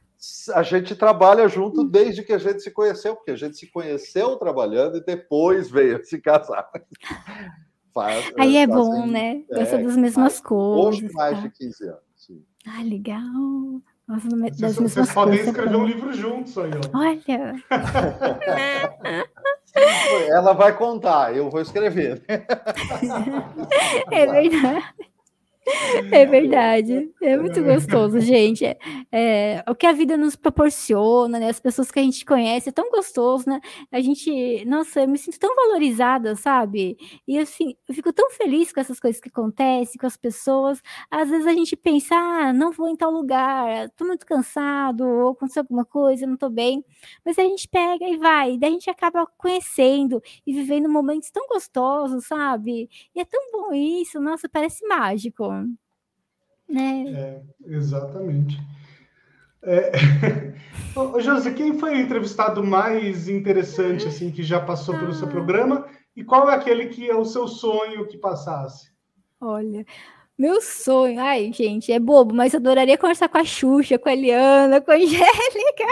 A gente trabalha junto desde que a gente se conheceu, porque a gente se conheceu trabalhando e depois veio se casar. Faz, Aí é bom, assim, né? Gosta é, das mesmas coisas. Hoje mais tá? de 15 anos. Sim. Ah, legal. Nossa, das vocês, mesmas vocês podem escrever um livro juntos aí, ó. Olha! Ela vai contar, eu vou escrever. é verdade. É verdade. É muito gostoso, gente. É, é, o que a vida nos proporciona, né? As pessoas que a gente conhece, é tão gostoso, né? A gente, nossa, eu me sinto tão valorizada, sabe? E assim, eu fico tão feliz com essas coisas que acontecem, com as pessoas. Às vezes a gente pensa, ah, não vou em tal lugar, tô muito cansado, ou aconteceu alguma coisa, não tô bem. Mas a gente pega e vai, daí a gente acaba conhecendo e vivendo momentos tão gostosos, sabe? E é tão bom isso, nossa, parece mágico. Né? É, exatamente. É... Ô, José, quem foi o entrevistado mais interessante assim que já passou pelo seu ah. programa? E qual é aquele que é o seu sonho que passasse? Olha, meu sonho, ai, gente, é bobo, mas eu adoraria conversar com a Xuxa, com a Eliana, com a Angélica.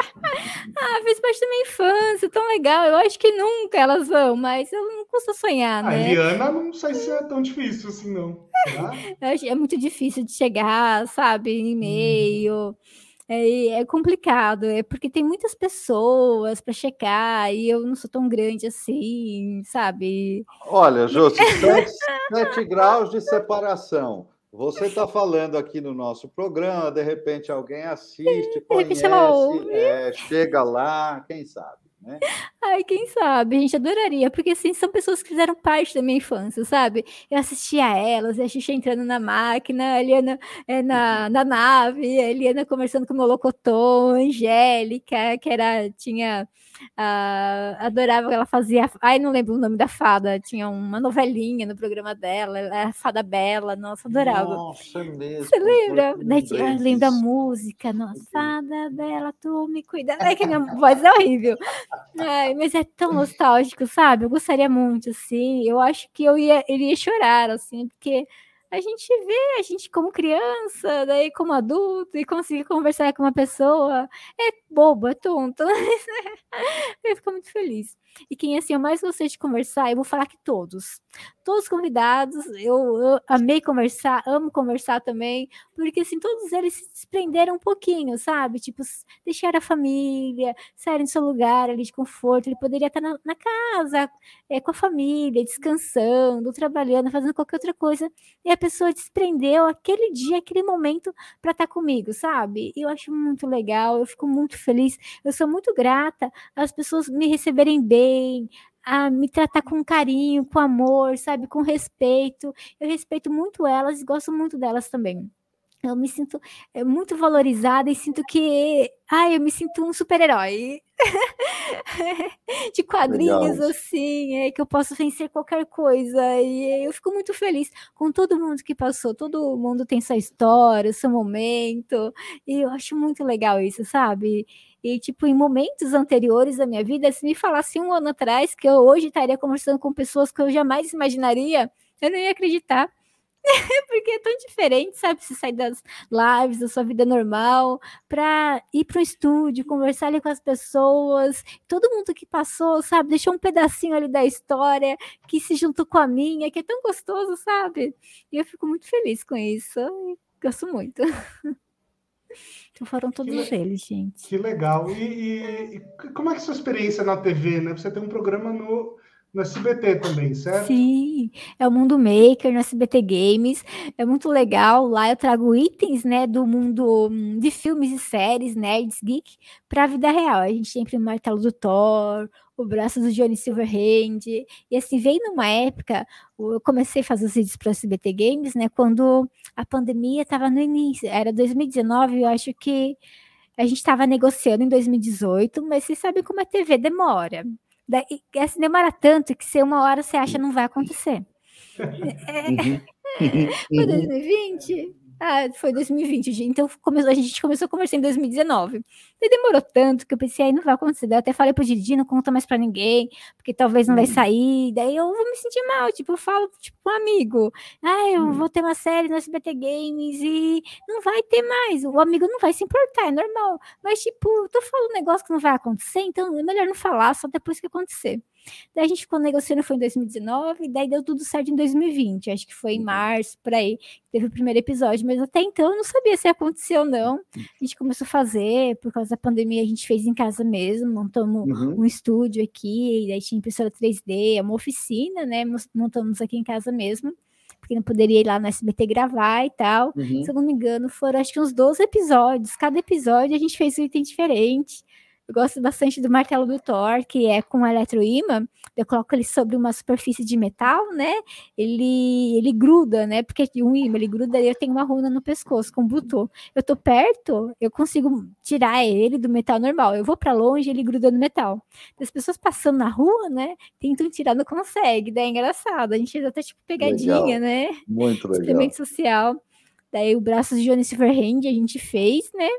Ah, fez parte da minha infância, tão legal. Eu acho que nunca elas vão, mas eu não custa sonhar, né? A Eliana não sei se é tão difícil assim, não. É muito difícil de chegar, sabe, em e-mail. Hum. É, é, complicado, é porque tem muitas pessoas para checar e eu não sou tão grande assim, sabe? Olha, Jô, sete graus de separação. Você está falando aqui no nosso programa, de repente alguém assiste, conhece, é, chega lá, quem sabe, né? Ai, quem sabe? A gente adoraria, porque assim, são pessoas que fizeram parte da minha infância, sabe? Eu assistia a elas, a Xuxa entrando na máquina, a Eliana é, na, na nave, a Eliana conversando com o Molocotô, a Angélica, que era, tinha Uh, adorava que ela fazia. Ai, não lembro o nome da fada. Tinha uma novelinha no programa dela, a Fada Bela. Nossa, adorava. Nossa, é mesmo. Você lembra? Daí, lembra a música. Nossa, Fada Bela, tu me cuida. É que minha voz é horrível. Ai, mas é tão nostálgico, sabe? Eu gostaria muito, assim. Eu acho que eu ia, iria chorar, assim, porque a gente vê a gente como criança, daí como adulto, e conseguir conversar com uma pessoa é bobo, é tonto. eu fico muito feliz. E quem assim eu mais gostei de conversar, eu vou falar que todos. Todos convidados, eu, eu, amei conversar, amo conversar também, porque assim, todos eles se desprenderam um pouquinho, sabe? Tipo, deixar a família, saírem do seu lugar ali de conforto. Ele poderia estar na, na casa, é, com a família, descansando, trabalhando, fazendo qualquer outra coisa. E a pessoa desprendeu aquele dia, aquele momento para estar comigo, sabe? Eu acho muito legal, eu fico muito feliz, eu sou muito grata às pessoas me receberem bem bem, a me tratar com carinho, com amor, sabe, com respeito. Eu respeito muito elas e gosto muito delas também. Eu me sinto é, muito valorizada e sinto que, ai, eu me sinto um super-herói de quadrinhos Legal. assim, é, que eu posso vencer qualquer coisa. E eu fico muito feliz com todo mundo que passou. Todo mundo tem sua história, seu momento, e eu acho muito legal isso, sabe? E, tipo, em momentos anteriores da minha vida, se me falasse um ano atrás que eu hoje estaria conversando com pessoas que eu jamais imaginaria, eu não ia acreditar. Porque é tão diferente, sabe? Se sair das lives, da sua vida normal, para ir para o estúdio, conversar ali com as pessoas, todo mundo que passou, sabe? Deixou um pedacinho ali da história que se juntou com a minha, que é tão gostoso, sabe? E eu fico muito feliz com isso. Gosto muito. Então foram todos que, eles, gente. Que legal. E, e, e, como é que é a sua experiência na TV, né? Você tem um programa no, no SBT também, certo? Sim, é o Mundo Maker no SBT Games. É muito legal. Lá eu trago itens, né, do mundo hum, de filmes e séries, nerds, geek, para a vida real. A gente tem o martelo do Thor, o braço do Johnny Silverhand. E assim, veio numa época, eu comecei a fazer os vídeos para o SBT Games, né? Quando a pandemia estava no início, era 2019, eu acho que a gente estava negociando em 2018, mas vocês sabem como a TV demora. Daí, assim, demora tanto que se uma hora você acha não vai acontecer. Uhum. Foi 2020? Ah, foi 2020, gente. Então começou, a gente começou a conversar em 2019. E demorou tanto que eu pensei, aí não vai acontecer. Daí eu até falei pro Didi, não conta mais pra ninguém, porque talvez não vai uhum. sair. Daí eu vou me sentir mal, tipo, eu falo, tipo, um amigo. Ah, eu uhum. vou ter uma série no SBT Games e não vai ter mais. O amigo não vai se importar, é normal. Mas, tipo, tô falando um negócio que não vai acontecer, então é melhor não falar só depois que acontecer. Daí a gente ficou negociando, foi em 2019, daí deu tudo certo em 2020. Acho que foi em uhum. março, por aí, teve o primeiro episódio, mas até então eu não sabia se ia acontecer ou não. A gente começou a fazer, por causa da pandemia, a gente fez em casa mesmo, montamos uhum. um estúdio aqui, daí tinha impressora 3D, uma oficina, né? Montamos aqui em casa mesmo porque não poderia ir lá no SBT gravar e tal. Uhum. Se eu não me engano, foram acho que uns 12 episódios. Cada episódio a gente fez um item diferente. Eu gosto bastante do martelo do Thor, que é com eletroímã. Eu coloco ele sobre uma superfície de metal, né? Ele, ele gruda, né? Porque um imã, ele gruda e eu tenho uma runa no pescoço com botão. Eu tô perto, eu consigo tirar ele do metal normal. Eu vou para longe, ele gruda no metal. As pessoas passando na rua, né? Tentam tirar, não consegue. Daí é engraçado. A gente fez até tipo pegadinha, legal. né? Muito legal. Experimento social. Daí o braço de Johnny Silverhand a gente fez, né?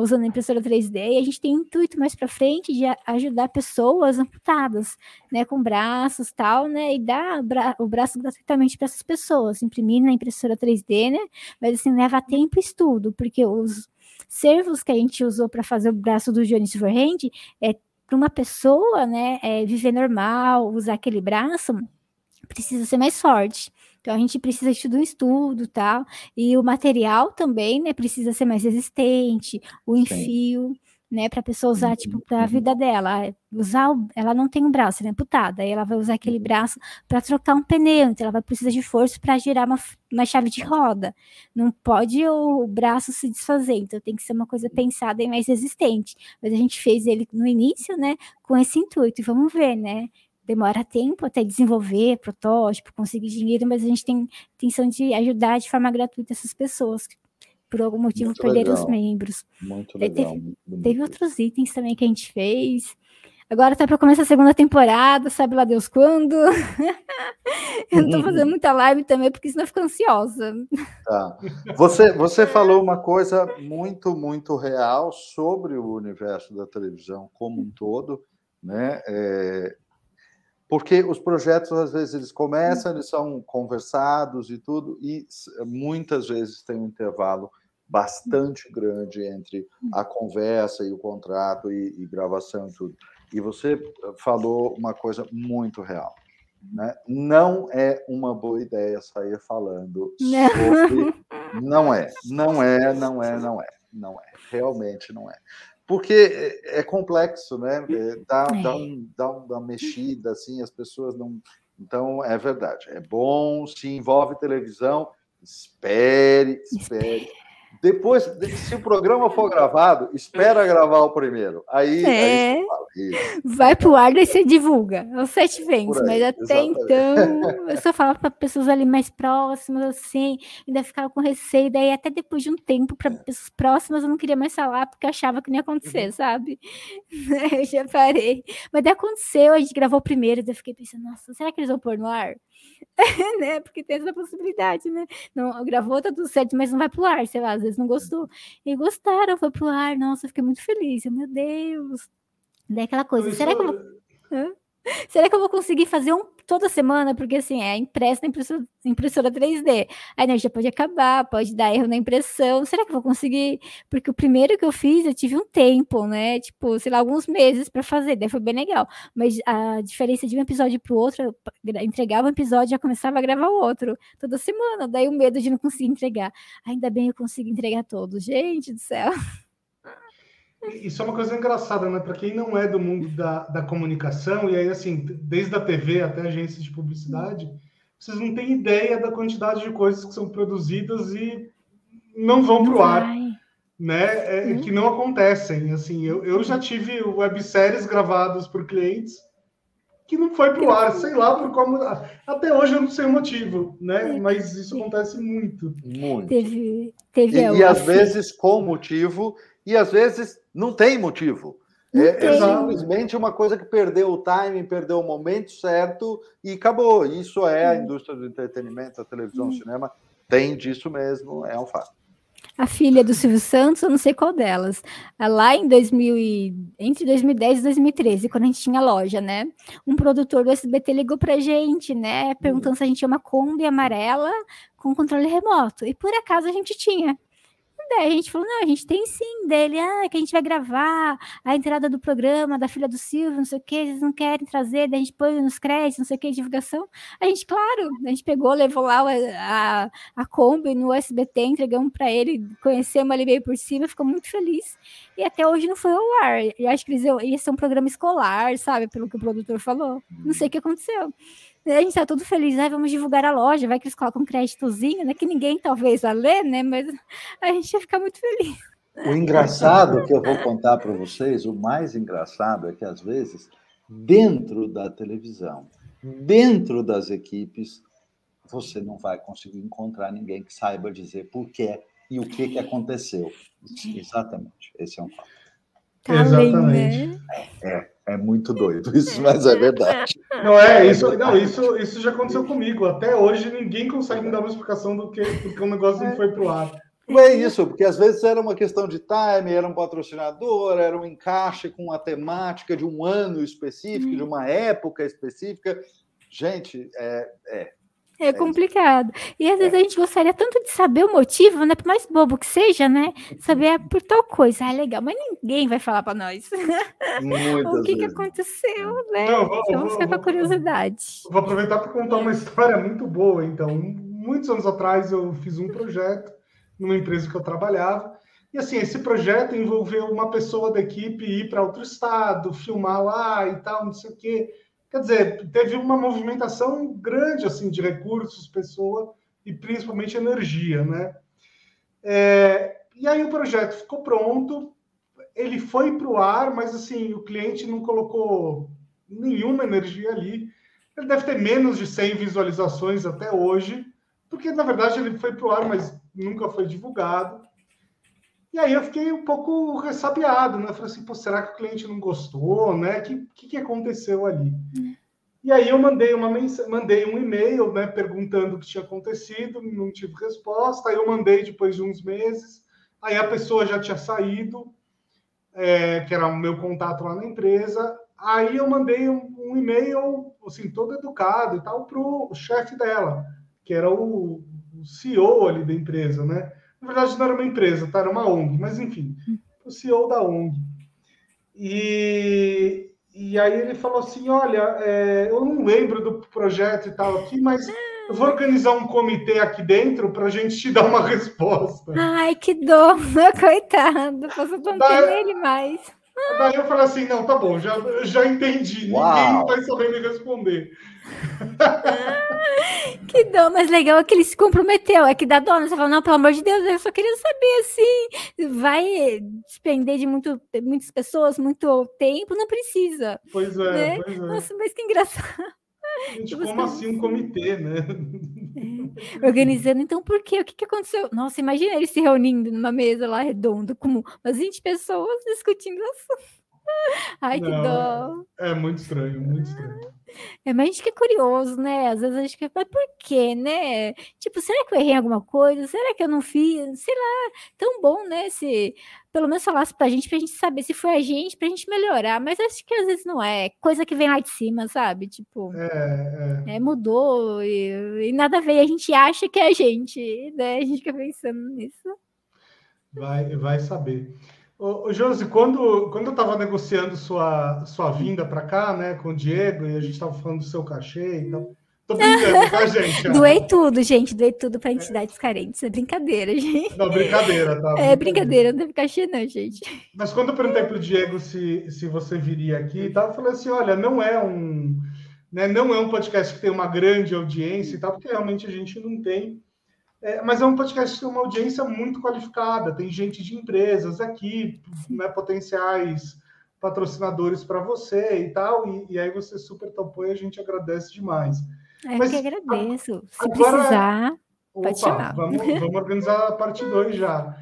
Usando a impressora 3D, e a gente tem intuito mais para frente de ajudar pessoas amputadas, né, com braços tal, né, e dar o braço gratuitamente para essas pessoas, imprimir na impressora 3D, né, mas assim leva tempo e estudo, porque os servos que a gente usou para fazer o braço do Johnny Silverhand é para uma pessoa, né, é, viver normal, usar aquele braço, precisa ser mais forte. Então a gente precisa de tudo um estudo, tal, e o material também, né, precisa ser mais resistente, o enfio, Sim. né, para a pessoa usar uhum, tipo para a uhum. vida dela, usar, o, ela não tem um braço, ela é amputada, aí ela vai usar aquele uhum. braço para trocar um pneu, então ela vai precisar de força para girar uma, uma chave de roda. Não pode o braço se desfazer, então tem que ser uma coisa pensada e mais resistente. Mas a gente fez ele no início, né, com esse intuito, e vamos ver, né? Demora tempo até desenvolver protótipo, conseguir dinheiro, mas a gente tem intenção de ajudar de forma gratuita essas pessoas que por algum motivo muito perderam legal. os membros. Muito legal. Teve, teve outros itens também que a gente fez. Agora tá para começar a segunda temporada, sabe lá Deus quando. eu não tô fazendo muita live também, porque senão eu fico ansiosa. Tá. Você, você falou uma coisa muito, muito real sobre o universo da televisão como um todo, né? É, porque os projetos às vezes eles começam, eles são conversados e tudo, e muitas vezes tem um intervalo bastante grande entre a conversa e o contrato e, e gravação e tudo. E você falou uma coisa muito real. Né? Não é uma boa ideia sair falando sobre. Não é, não é, não é, não é, não é, realmente não é porque é, é complexo, né? É, dá, é. Dá, um, dá uma mexida, assim, as pessoas não. Então, é verdade. É bom, se envolve televisão, espere, espere. Depois, se o programa for gravado, espera gravar o primeiro. Aí, é. aí fala, vai pro ar e você divulga. Os sete vens, mas até exatamente. então eu só falava para pessoas ali mais próximas, assim, ainda ficava com receio. Daí, até depois de um tempo, para pessoas próximas, eu não queria mais falar porque achava que não ia acontecer, uhum. sabe? eu já parei. Mas daí aconteceu, a gente gravou primeiro, daí eu fiquei pensando, nossa, será que eles vão pôr no ar? né? Porque tem essa possibilidade, né? Não, gravou, tá tudo certo, mas não vai pro ar, sei lá, às vezes não gostou. E gostaram, foi pro ar, nossa, fiquei muito feliz. Meu Deus. Daí aquela coisa, será que eu vou. Será que eu vou conseguir fazer um toda semana? Porque assim, é impresso na impressora, impressora 3D. A energia pode acabar, pode dar erro na impressão. Será que eu vou conseguir? Porque o primeiro que eu fiz, eu tive um tempo, né? Tipo, sei lá, alguns meses para fazer. Daí foi bem legal. Mas a diferença de um episódio para o outro, eu entregava um episódio e já começava a gravar o outro toda semana. Daí o medo de não conseguir entregar. Ainda bem eu consigo entregar todos. Gente do céu. Isso é uma coisa engraçada, né? Para quem não é do mundo da, da comunicação, e aí, assim, desde a TV até agências de publicidade, vocês não têm ideia da quantidade de coisas que são produzidas e não vão para o ar, né? É, Que não acontecem. Assim, eu, eu já tive webséries gravadas por clientes que não foi para o ar, sei lá por como. Até hoje eu não sei o motivo, né? Mas isso acontece muito. Muito. Teve, teve e, e às vezes com motivo e às vezes não tem motivo. É, é, simplesmente uma coisa que perdeu o timing, perdeu o momento certo e acabou. Isso é a indústria do entretenimento, a televisão, o cinema, tem disso mesmo, é um fato. A filha do Silvio Santos, eu não sei qual delas, lá em 2000 e, entre 2010 e 2013, quando a gente tinha loja, né? Um produtor do SBT ligou pra gente, né? Perguntando hum. se a gente tinha uma Kombi amarela com controle remoto. E por acaso a gente tinha. Daí a gente falou, não, a gente tem sim dele, ah, que a gente vai gravar a entrada do programa da filha do Silvio, não sei o que, eles não querem trazer, daí a gente põe nos créditos, não sei o que, divulgação. A gente, claro, a gente pegou, levou lá a, a, a Kombi no SBT, entregamos para ele, conhecemos ali meio por cima, ficou muito feliz. E até hoje não foi ao ar. E acho que eles iam, ia ser um programa escolar, sabe, pelo que o produtor falou. Não sei o que aconteceu. A gente tá tudo feliz, ah, vamos divulgar a loja, vai que eles colocam um créditozinho, né? Que ninguém talvez vá ler, né? Mas a gente ia ficar muito feliz. O engraçado que eu vou contar para vocês, o mais engraçado é que às vezes, dentro da televisão, dentro das equipes, você não vai conseguir encontrar ninguém que saiba dizer por quê e o que, que aconteceu. Exatamente, esse é um fato. Tá Exatamente. Né? É, é muito doido isso, mas é verdade. Não é, isso, não, isso, isso já aconteceu comigo. Até hoje ninguém consegue me dar uma explicação do que porque o negócio não foi para o ar. Não é isso, porque às vezes era uma questão de time, era um patrocinador, era um encaixe com a temática de um ano específico, de uma época específica. Gente, é, é, é complicado. E às vezes a gente gostaria tanto de saber o motivo, né? Por mais bobo que seja, né? Saber por tal coisa. Ah, legal, mas ninguém vai falar para nós. o que, que aconteceu, né? Não, vou, Vamos ficar com a curiosidade. Vou aproveitar para contar uma história muito boa. Então, muitos anos atrás eu fiz um projeto numa empresa que eu trabalhava. E assim, esse projeto envolveu uma pessoa da equipe ir para outro estado, filmar lá e tal, não sei o quê. Quer dizer, teve uma movimentação grande assim de recursos, pessoa e principalmente energia, né? É, e aí o projeto ficou pronto, ele foi para o ar, mas assim o cliente não colocou nenhuma energia ali. Ele deve ter menos de 100 visualizações até hoje, porque na verdade ele foi para o ar, mas nunca foi divulgado. E aí eu fiquei um pouco ressabiado, né? Falei assim, será que o cliente não gostou, né? O que, que, que, aconteceu ali? E aí eu mandei uma mens... mandei um e-mail, né, perguntando o que tinha acontecido, não tive resposta. Aí eu mandei depois de uns meses. Aí a pessoa já tinha saído, é, que era o meu contato lá na empresa. Aí eu mandei um, um e-mail, assim, todo educado e tal, para o chefe dela, que era o, o CEO ali da empresa, né? Na verdade, não era uma empresa, tá? Era uma ONG, mas enfim, o CEO da ONG. E, e aí ele falou assim: olha, é, eu não lembro do projeto e tal aqui, mas eu vou organizar um comitê aqui dentro para a gente te dar uma resposta. Ai, que dor, coitado, você não tem ele mais. Daí eu falei assim: não, tá bom, já, já entendi, Uau. ninguém vai saber me responder. que dó, mas legal é que ele se comprometeu. É que dá dó, né? Você fala, não, pelo amor de Deus, eu só queria saber assim. Vai despender de muito, muitas pessoas, muito tempo, não precisa. Pois é, né? pois é. Nossa, mas que engraçado. Gente, como assim um comitê, né? É. Organizando, então por quê? O que, que aconteceu? Nossa, imagina eles se reunindo numa mesa lá redonda, com umas 20 pessoas discutindo assunto. Ai, Não, que dó. É, é muito estranho, muito estranho. É, mas a gente fica curioso, né? Às vezes a gente fica, mas por quê, né? Tipo, será que eu errei alguma coisa? Será que eu não fiz? Sei lá, tão bom, né? Se pelo menos falasse pra gente, pra gente saber se foi a gente, pra gente melhorar. Mas acho que às vezes não é. Coisa que vem lá de cima, sabe? Tipo, é, é. é mudou e, e, nada a ver. A gente acha que é a gente, né? A gente fica pensando nisso. Vai, vai saber. Ô, ô Josi, quando, quando eu estava negociando sua, sua vinda para cá, né, com o Diego, e a gente estava falando do seu cachê e tal. Tô brincando, tá, gente? Doei tudo, gente. Doei tudo para entidades é. carentes. É brincadeira, gente. Não, brincadeira, tá? É brincadeira, não teve cachê, não, gente. Mas quando eu perguntei pro Diego se, se você viria aqui e tal, eu falei assim: olha, não é um. Né, não é um podcast que tem uma grande audiência e tal, porque realmente a gente não tem. É, mas é um podcast que tem uma audiência muito qualificada, tem gente de empresas aqui, né, potenciais patrocinadores para você e tal, e, e, aí você super topou e a gente agradece demais. Eu mas, que agradeço. Se agora, precisar, opa, pode chamar. Vamos, vamos organizar a parte 2 já.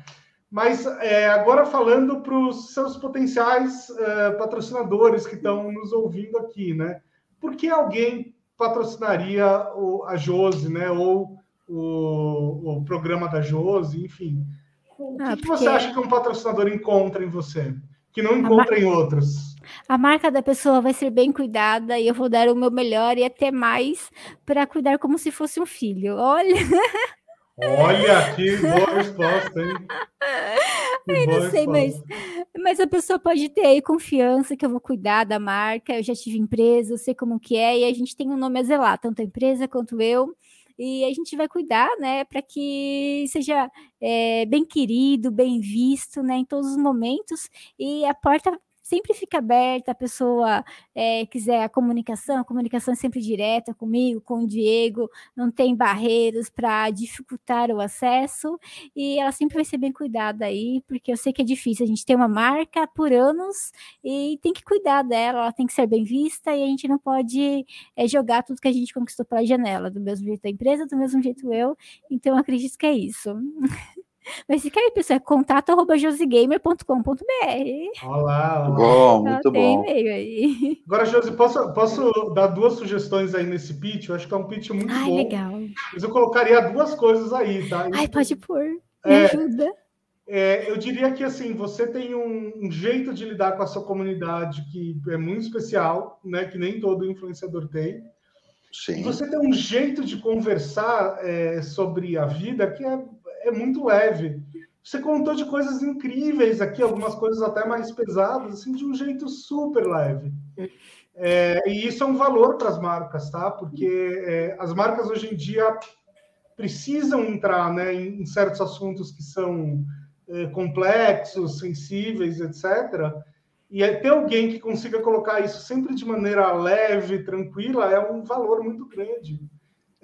Mas é, agora falando para os seus potenciais uh, patrocinadores que estão nos ouvindo aqui, né? Por que alguém patrocinaria o, a Jose, né? Ou o, o programa da Josi, enfim. O ah, que, que você acha que um patrocinador encontra em você, que não encontra em outros? A marca da pessoa vai ser bem cuidada e eu vou dar o meu melhor e até mais para cuidar como se fosse um filho. Olha. Olha, que boa resposta, hein? Eu não sei, mas, mas a pessoa pode ter aí confiança que eu vou cuidar da marca. Eu já tive empresa, eu sei como que é, e a gente tem um nome a zelar, tanto a empresa quanto eu e a gente vai cuidar, né, para que seja é, bem querido, bem visto, né, em todos os momentos, e a porta sempre fica aberta, a pessoa é, quiser a comunicação, a comunicação é sempre direta comigo, com o Diego, não tem barreiras para dificultar o acesso, e ela sempre vai ser bem cuidada aí, porque eu sei que é difícil, a gente tem uma marca por anos e tem que cuidar dela, ela tem que ser bem vista, e a gente não pode é, jogar tudo que a gente conquistou pela janela, do mesmo jeito a empresa, do mesmo jeito eu, então acredito que é isso. Mas se quer, pessoal, é contato.josigamer.com.br. Olá, olá. Bom, muito bom. Aí. Agora, Josi, posso, posso dar duas sugestões aí nesse pitch? Eu acho que é um pitch muito Ai, bom. legal. Mas eu colocaria duas coisas aí, tá? Ai, pode pôr. Me É. ajuda. É, eu diria que assim, você tem um, um jeito de lidar com a sua comunidade que é muito especial, né? Que nem todo influenciador tem. E Sim. você tem um jeito de conversar é, sobre a vida que é, é muito leve. Você contou de coisas incríveis aqui, algumas coisas até mais pesadas, assim, de um jeito super leve. É, e isso é um valor para as marcas, tá? Porque é, as marcas hoje em dia precisam entrar né, em, em certos assuntos que são é, complexos, sensíveis, etc. E é, ter alguém que consiga colocar isso sempre de maneira leve, tranquila, é um valor muito grande.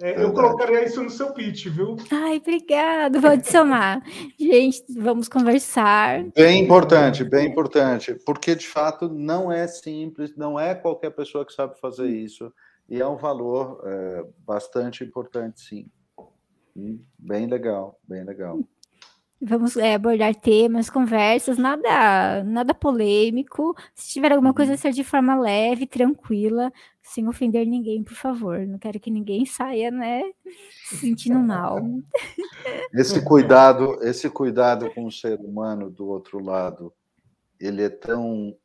É, eu colocaria isso no seu pitch, viu? Ai, obrigado. Vou adicionar. Gente, vamos conversar. Bem importante, bem importante, porque de fato não é simples, não é qualquer pessoa que sabe fazer isso, e é um valor é, bastante importante, sim. Bem legal, bem legal. Vamos é, abordar temas, conversas, nada, nada polêmico. Se tiver alguma coisa, ser de forma leve, tranquila, sem ofender ninguém, por favor. Não quero que ninguém saia, né, se sentindo mal. Esse cuidado, esse cuidado com o ser humano do outro lado, ele é tão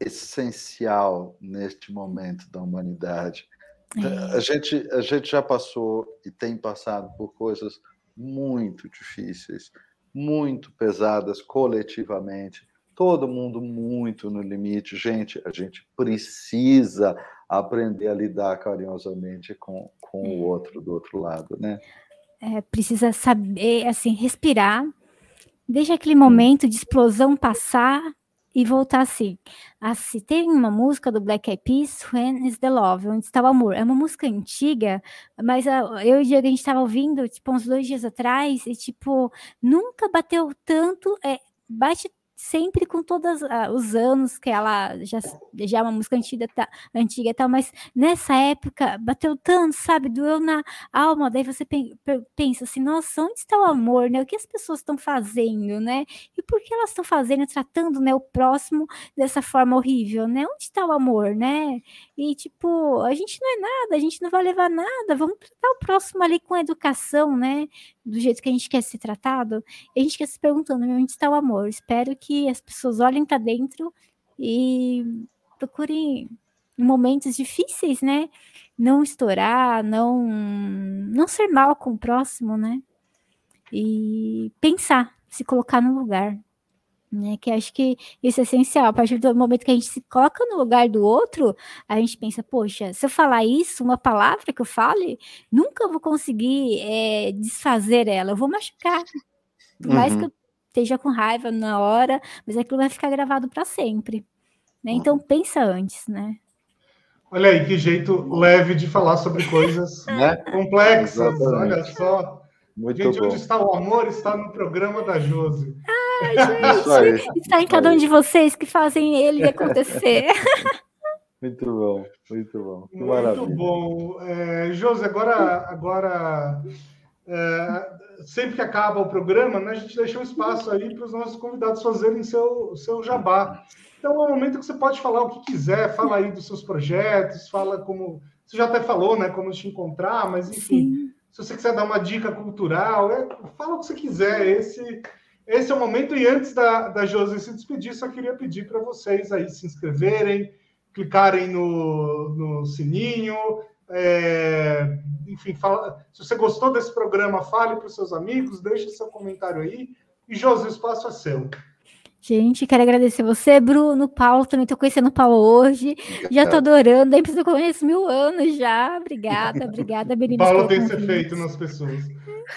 essencial neste momento da humanidade. É, A gente, a gente já passou e tem passado por coisas muito difíceis, muito pesadas coletivamente, todo mundo muito no limite. Gente, a gente precisa aprender a lidar carinhosamente com, com o outro do outro lado, né? é, precisa saber, assim, respirar, deixa aquele momento de explosão passar e voltar assim. assim. Tem uma música do Black Eyed Peas, When is the Love, Onde está o Amor. É uma música antiga, mas a- eu e o Diego, a gente estava ouvindo, tipo, uns dois dias atrás, e, tipo, nunca bateu tanto, é, bate sempre com todos os anos que ela já, já é uma música antiga, tá, antiga e tal, mas nessa época bateu tanto, sabe, doeu na alma, daí você pen- pe- pensa assim, nossa, onde está o amor, né? O que as pessoas estão fazendo, né? E por que elas estão fazendo, tratando, né, o próximo dessa forma horrível, né? Onde está o amor, né? E tipo, a gente não é nada, a gente não vai levar nada, vamos tratar o próximo ali com educação, né? Do jeito que a gente quer ser tratado. E a gente quer se perguntando, onde está o amor? Espero que as pessoas olhem para dentro e procurem em momentos difíceis, né? Não estourar, não não ser mal com o próximo, né? E pensar, se colocar no lugar, né? Que acho que isso é essencial. A partir do momento que a gente se coloca no lugar do outro, a gente pensa, poxa, se eu falar isso, uma palavra que eu fale, nunca vou conseguir eh, desfazer ela, eu vou machucar. Por mais que Uhum. eu esteja com raiva na hora, mas aquilo vai ficar gravado para sempre. Né? Então pensa antes, né? Olha aí, que jeito leve de falar sobre coisas Né? complexas. Exatamente. Olha só. Muito Gente, bom. onde está o amor está no programa da Josi. Isso aí. Está em cada um de vocês que fazem ele acontecer. Muito bom, muito bom. Que Muito maravilha. bom. É, Josi, agora, agora é, sempre que acaba o programa, né, a gente deixa um espaço aí para os nossos convidados fazerem seu, seu jabá. Então é um momento que você pode falar o que quiser, fala aí dos seus projetos, fala como. Você já até falou, né? Como te encontrar, mas enfim, Sim. se você quiser dar uma dica cultural, é, fala o que você quiser. Esse, esse é o momento. E antes da, da Josi se despedir, só queria pedir para vocês aí se inscreverem, clicarem no, no sininho. é, enfim, fala- se você gostou desse programa, fale para os seus amigos, deixe seu comentário aí. E Josi, o espaço é seu. Gente, quero agradecer você, Bruno, Paulo, também tô conhecendo o Paulo hoje. Já tô adorando, daí eu conheço mil anos já. Obrigada, obrigada, meninas. Paulo tem esse efeito nas pessoas.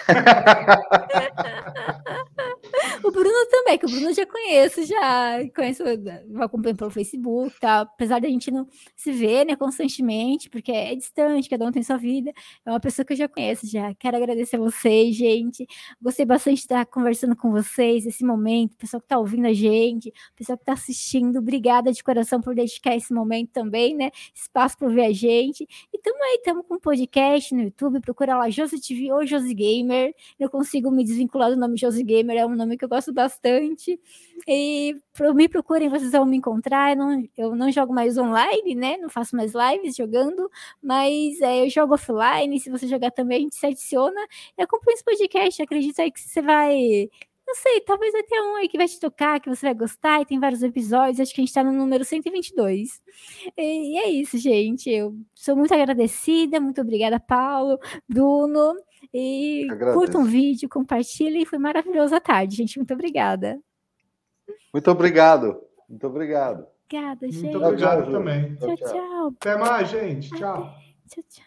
O Bruno também, que o Bruno já conheço, já conheço, acompanho pelo Facebook, tá? apesar da gente não se ver né, constantemente, porque é distante, cada um tem sua vida. É uma pessoa que eu já conheço já. Quero agradecer a vocês, gente. Gostei bastante de estar conversando com vocês esse momento, pessoal que está ouvindo a gente, pessoal que está assistindo. Obrigada de coração por dedicar esse momento também, né? Espaço para ver a gente. E também aí, estamos com um podcast no YouTube, procura lá Josi TV ou Josi Gamer. Eu consigo me desvincular do nome Josi Gamer, é um nome que gosto bastante. E me procurem, vocês vão me encontrar. Eu não, eu não jogo mais online, né? Não faço mais lives jogando, mas é, eu jogo offline. Se você jogar também, a gente se adiciona. E acompanha esse podcast. Acredito aí que você vai não sei, talvez vai ter um aí que vai te tocar, que você vai gostar, e tem vários episódios, acho que a gente tá no número 122. E, e é isso, gente. Eu sou muito agradecida, muito obrigada, Paulo, Bruno. E curta um vídeo, compartilhe, foi maravilhosa a tarde, gente. Muito obrigada. Muito obrigado. Muito obrigado. Obrigada, gente. Muito obrigado tchau, também. Tchau, tchau. Até mais, gente. Tchau. Tchau, tchau.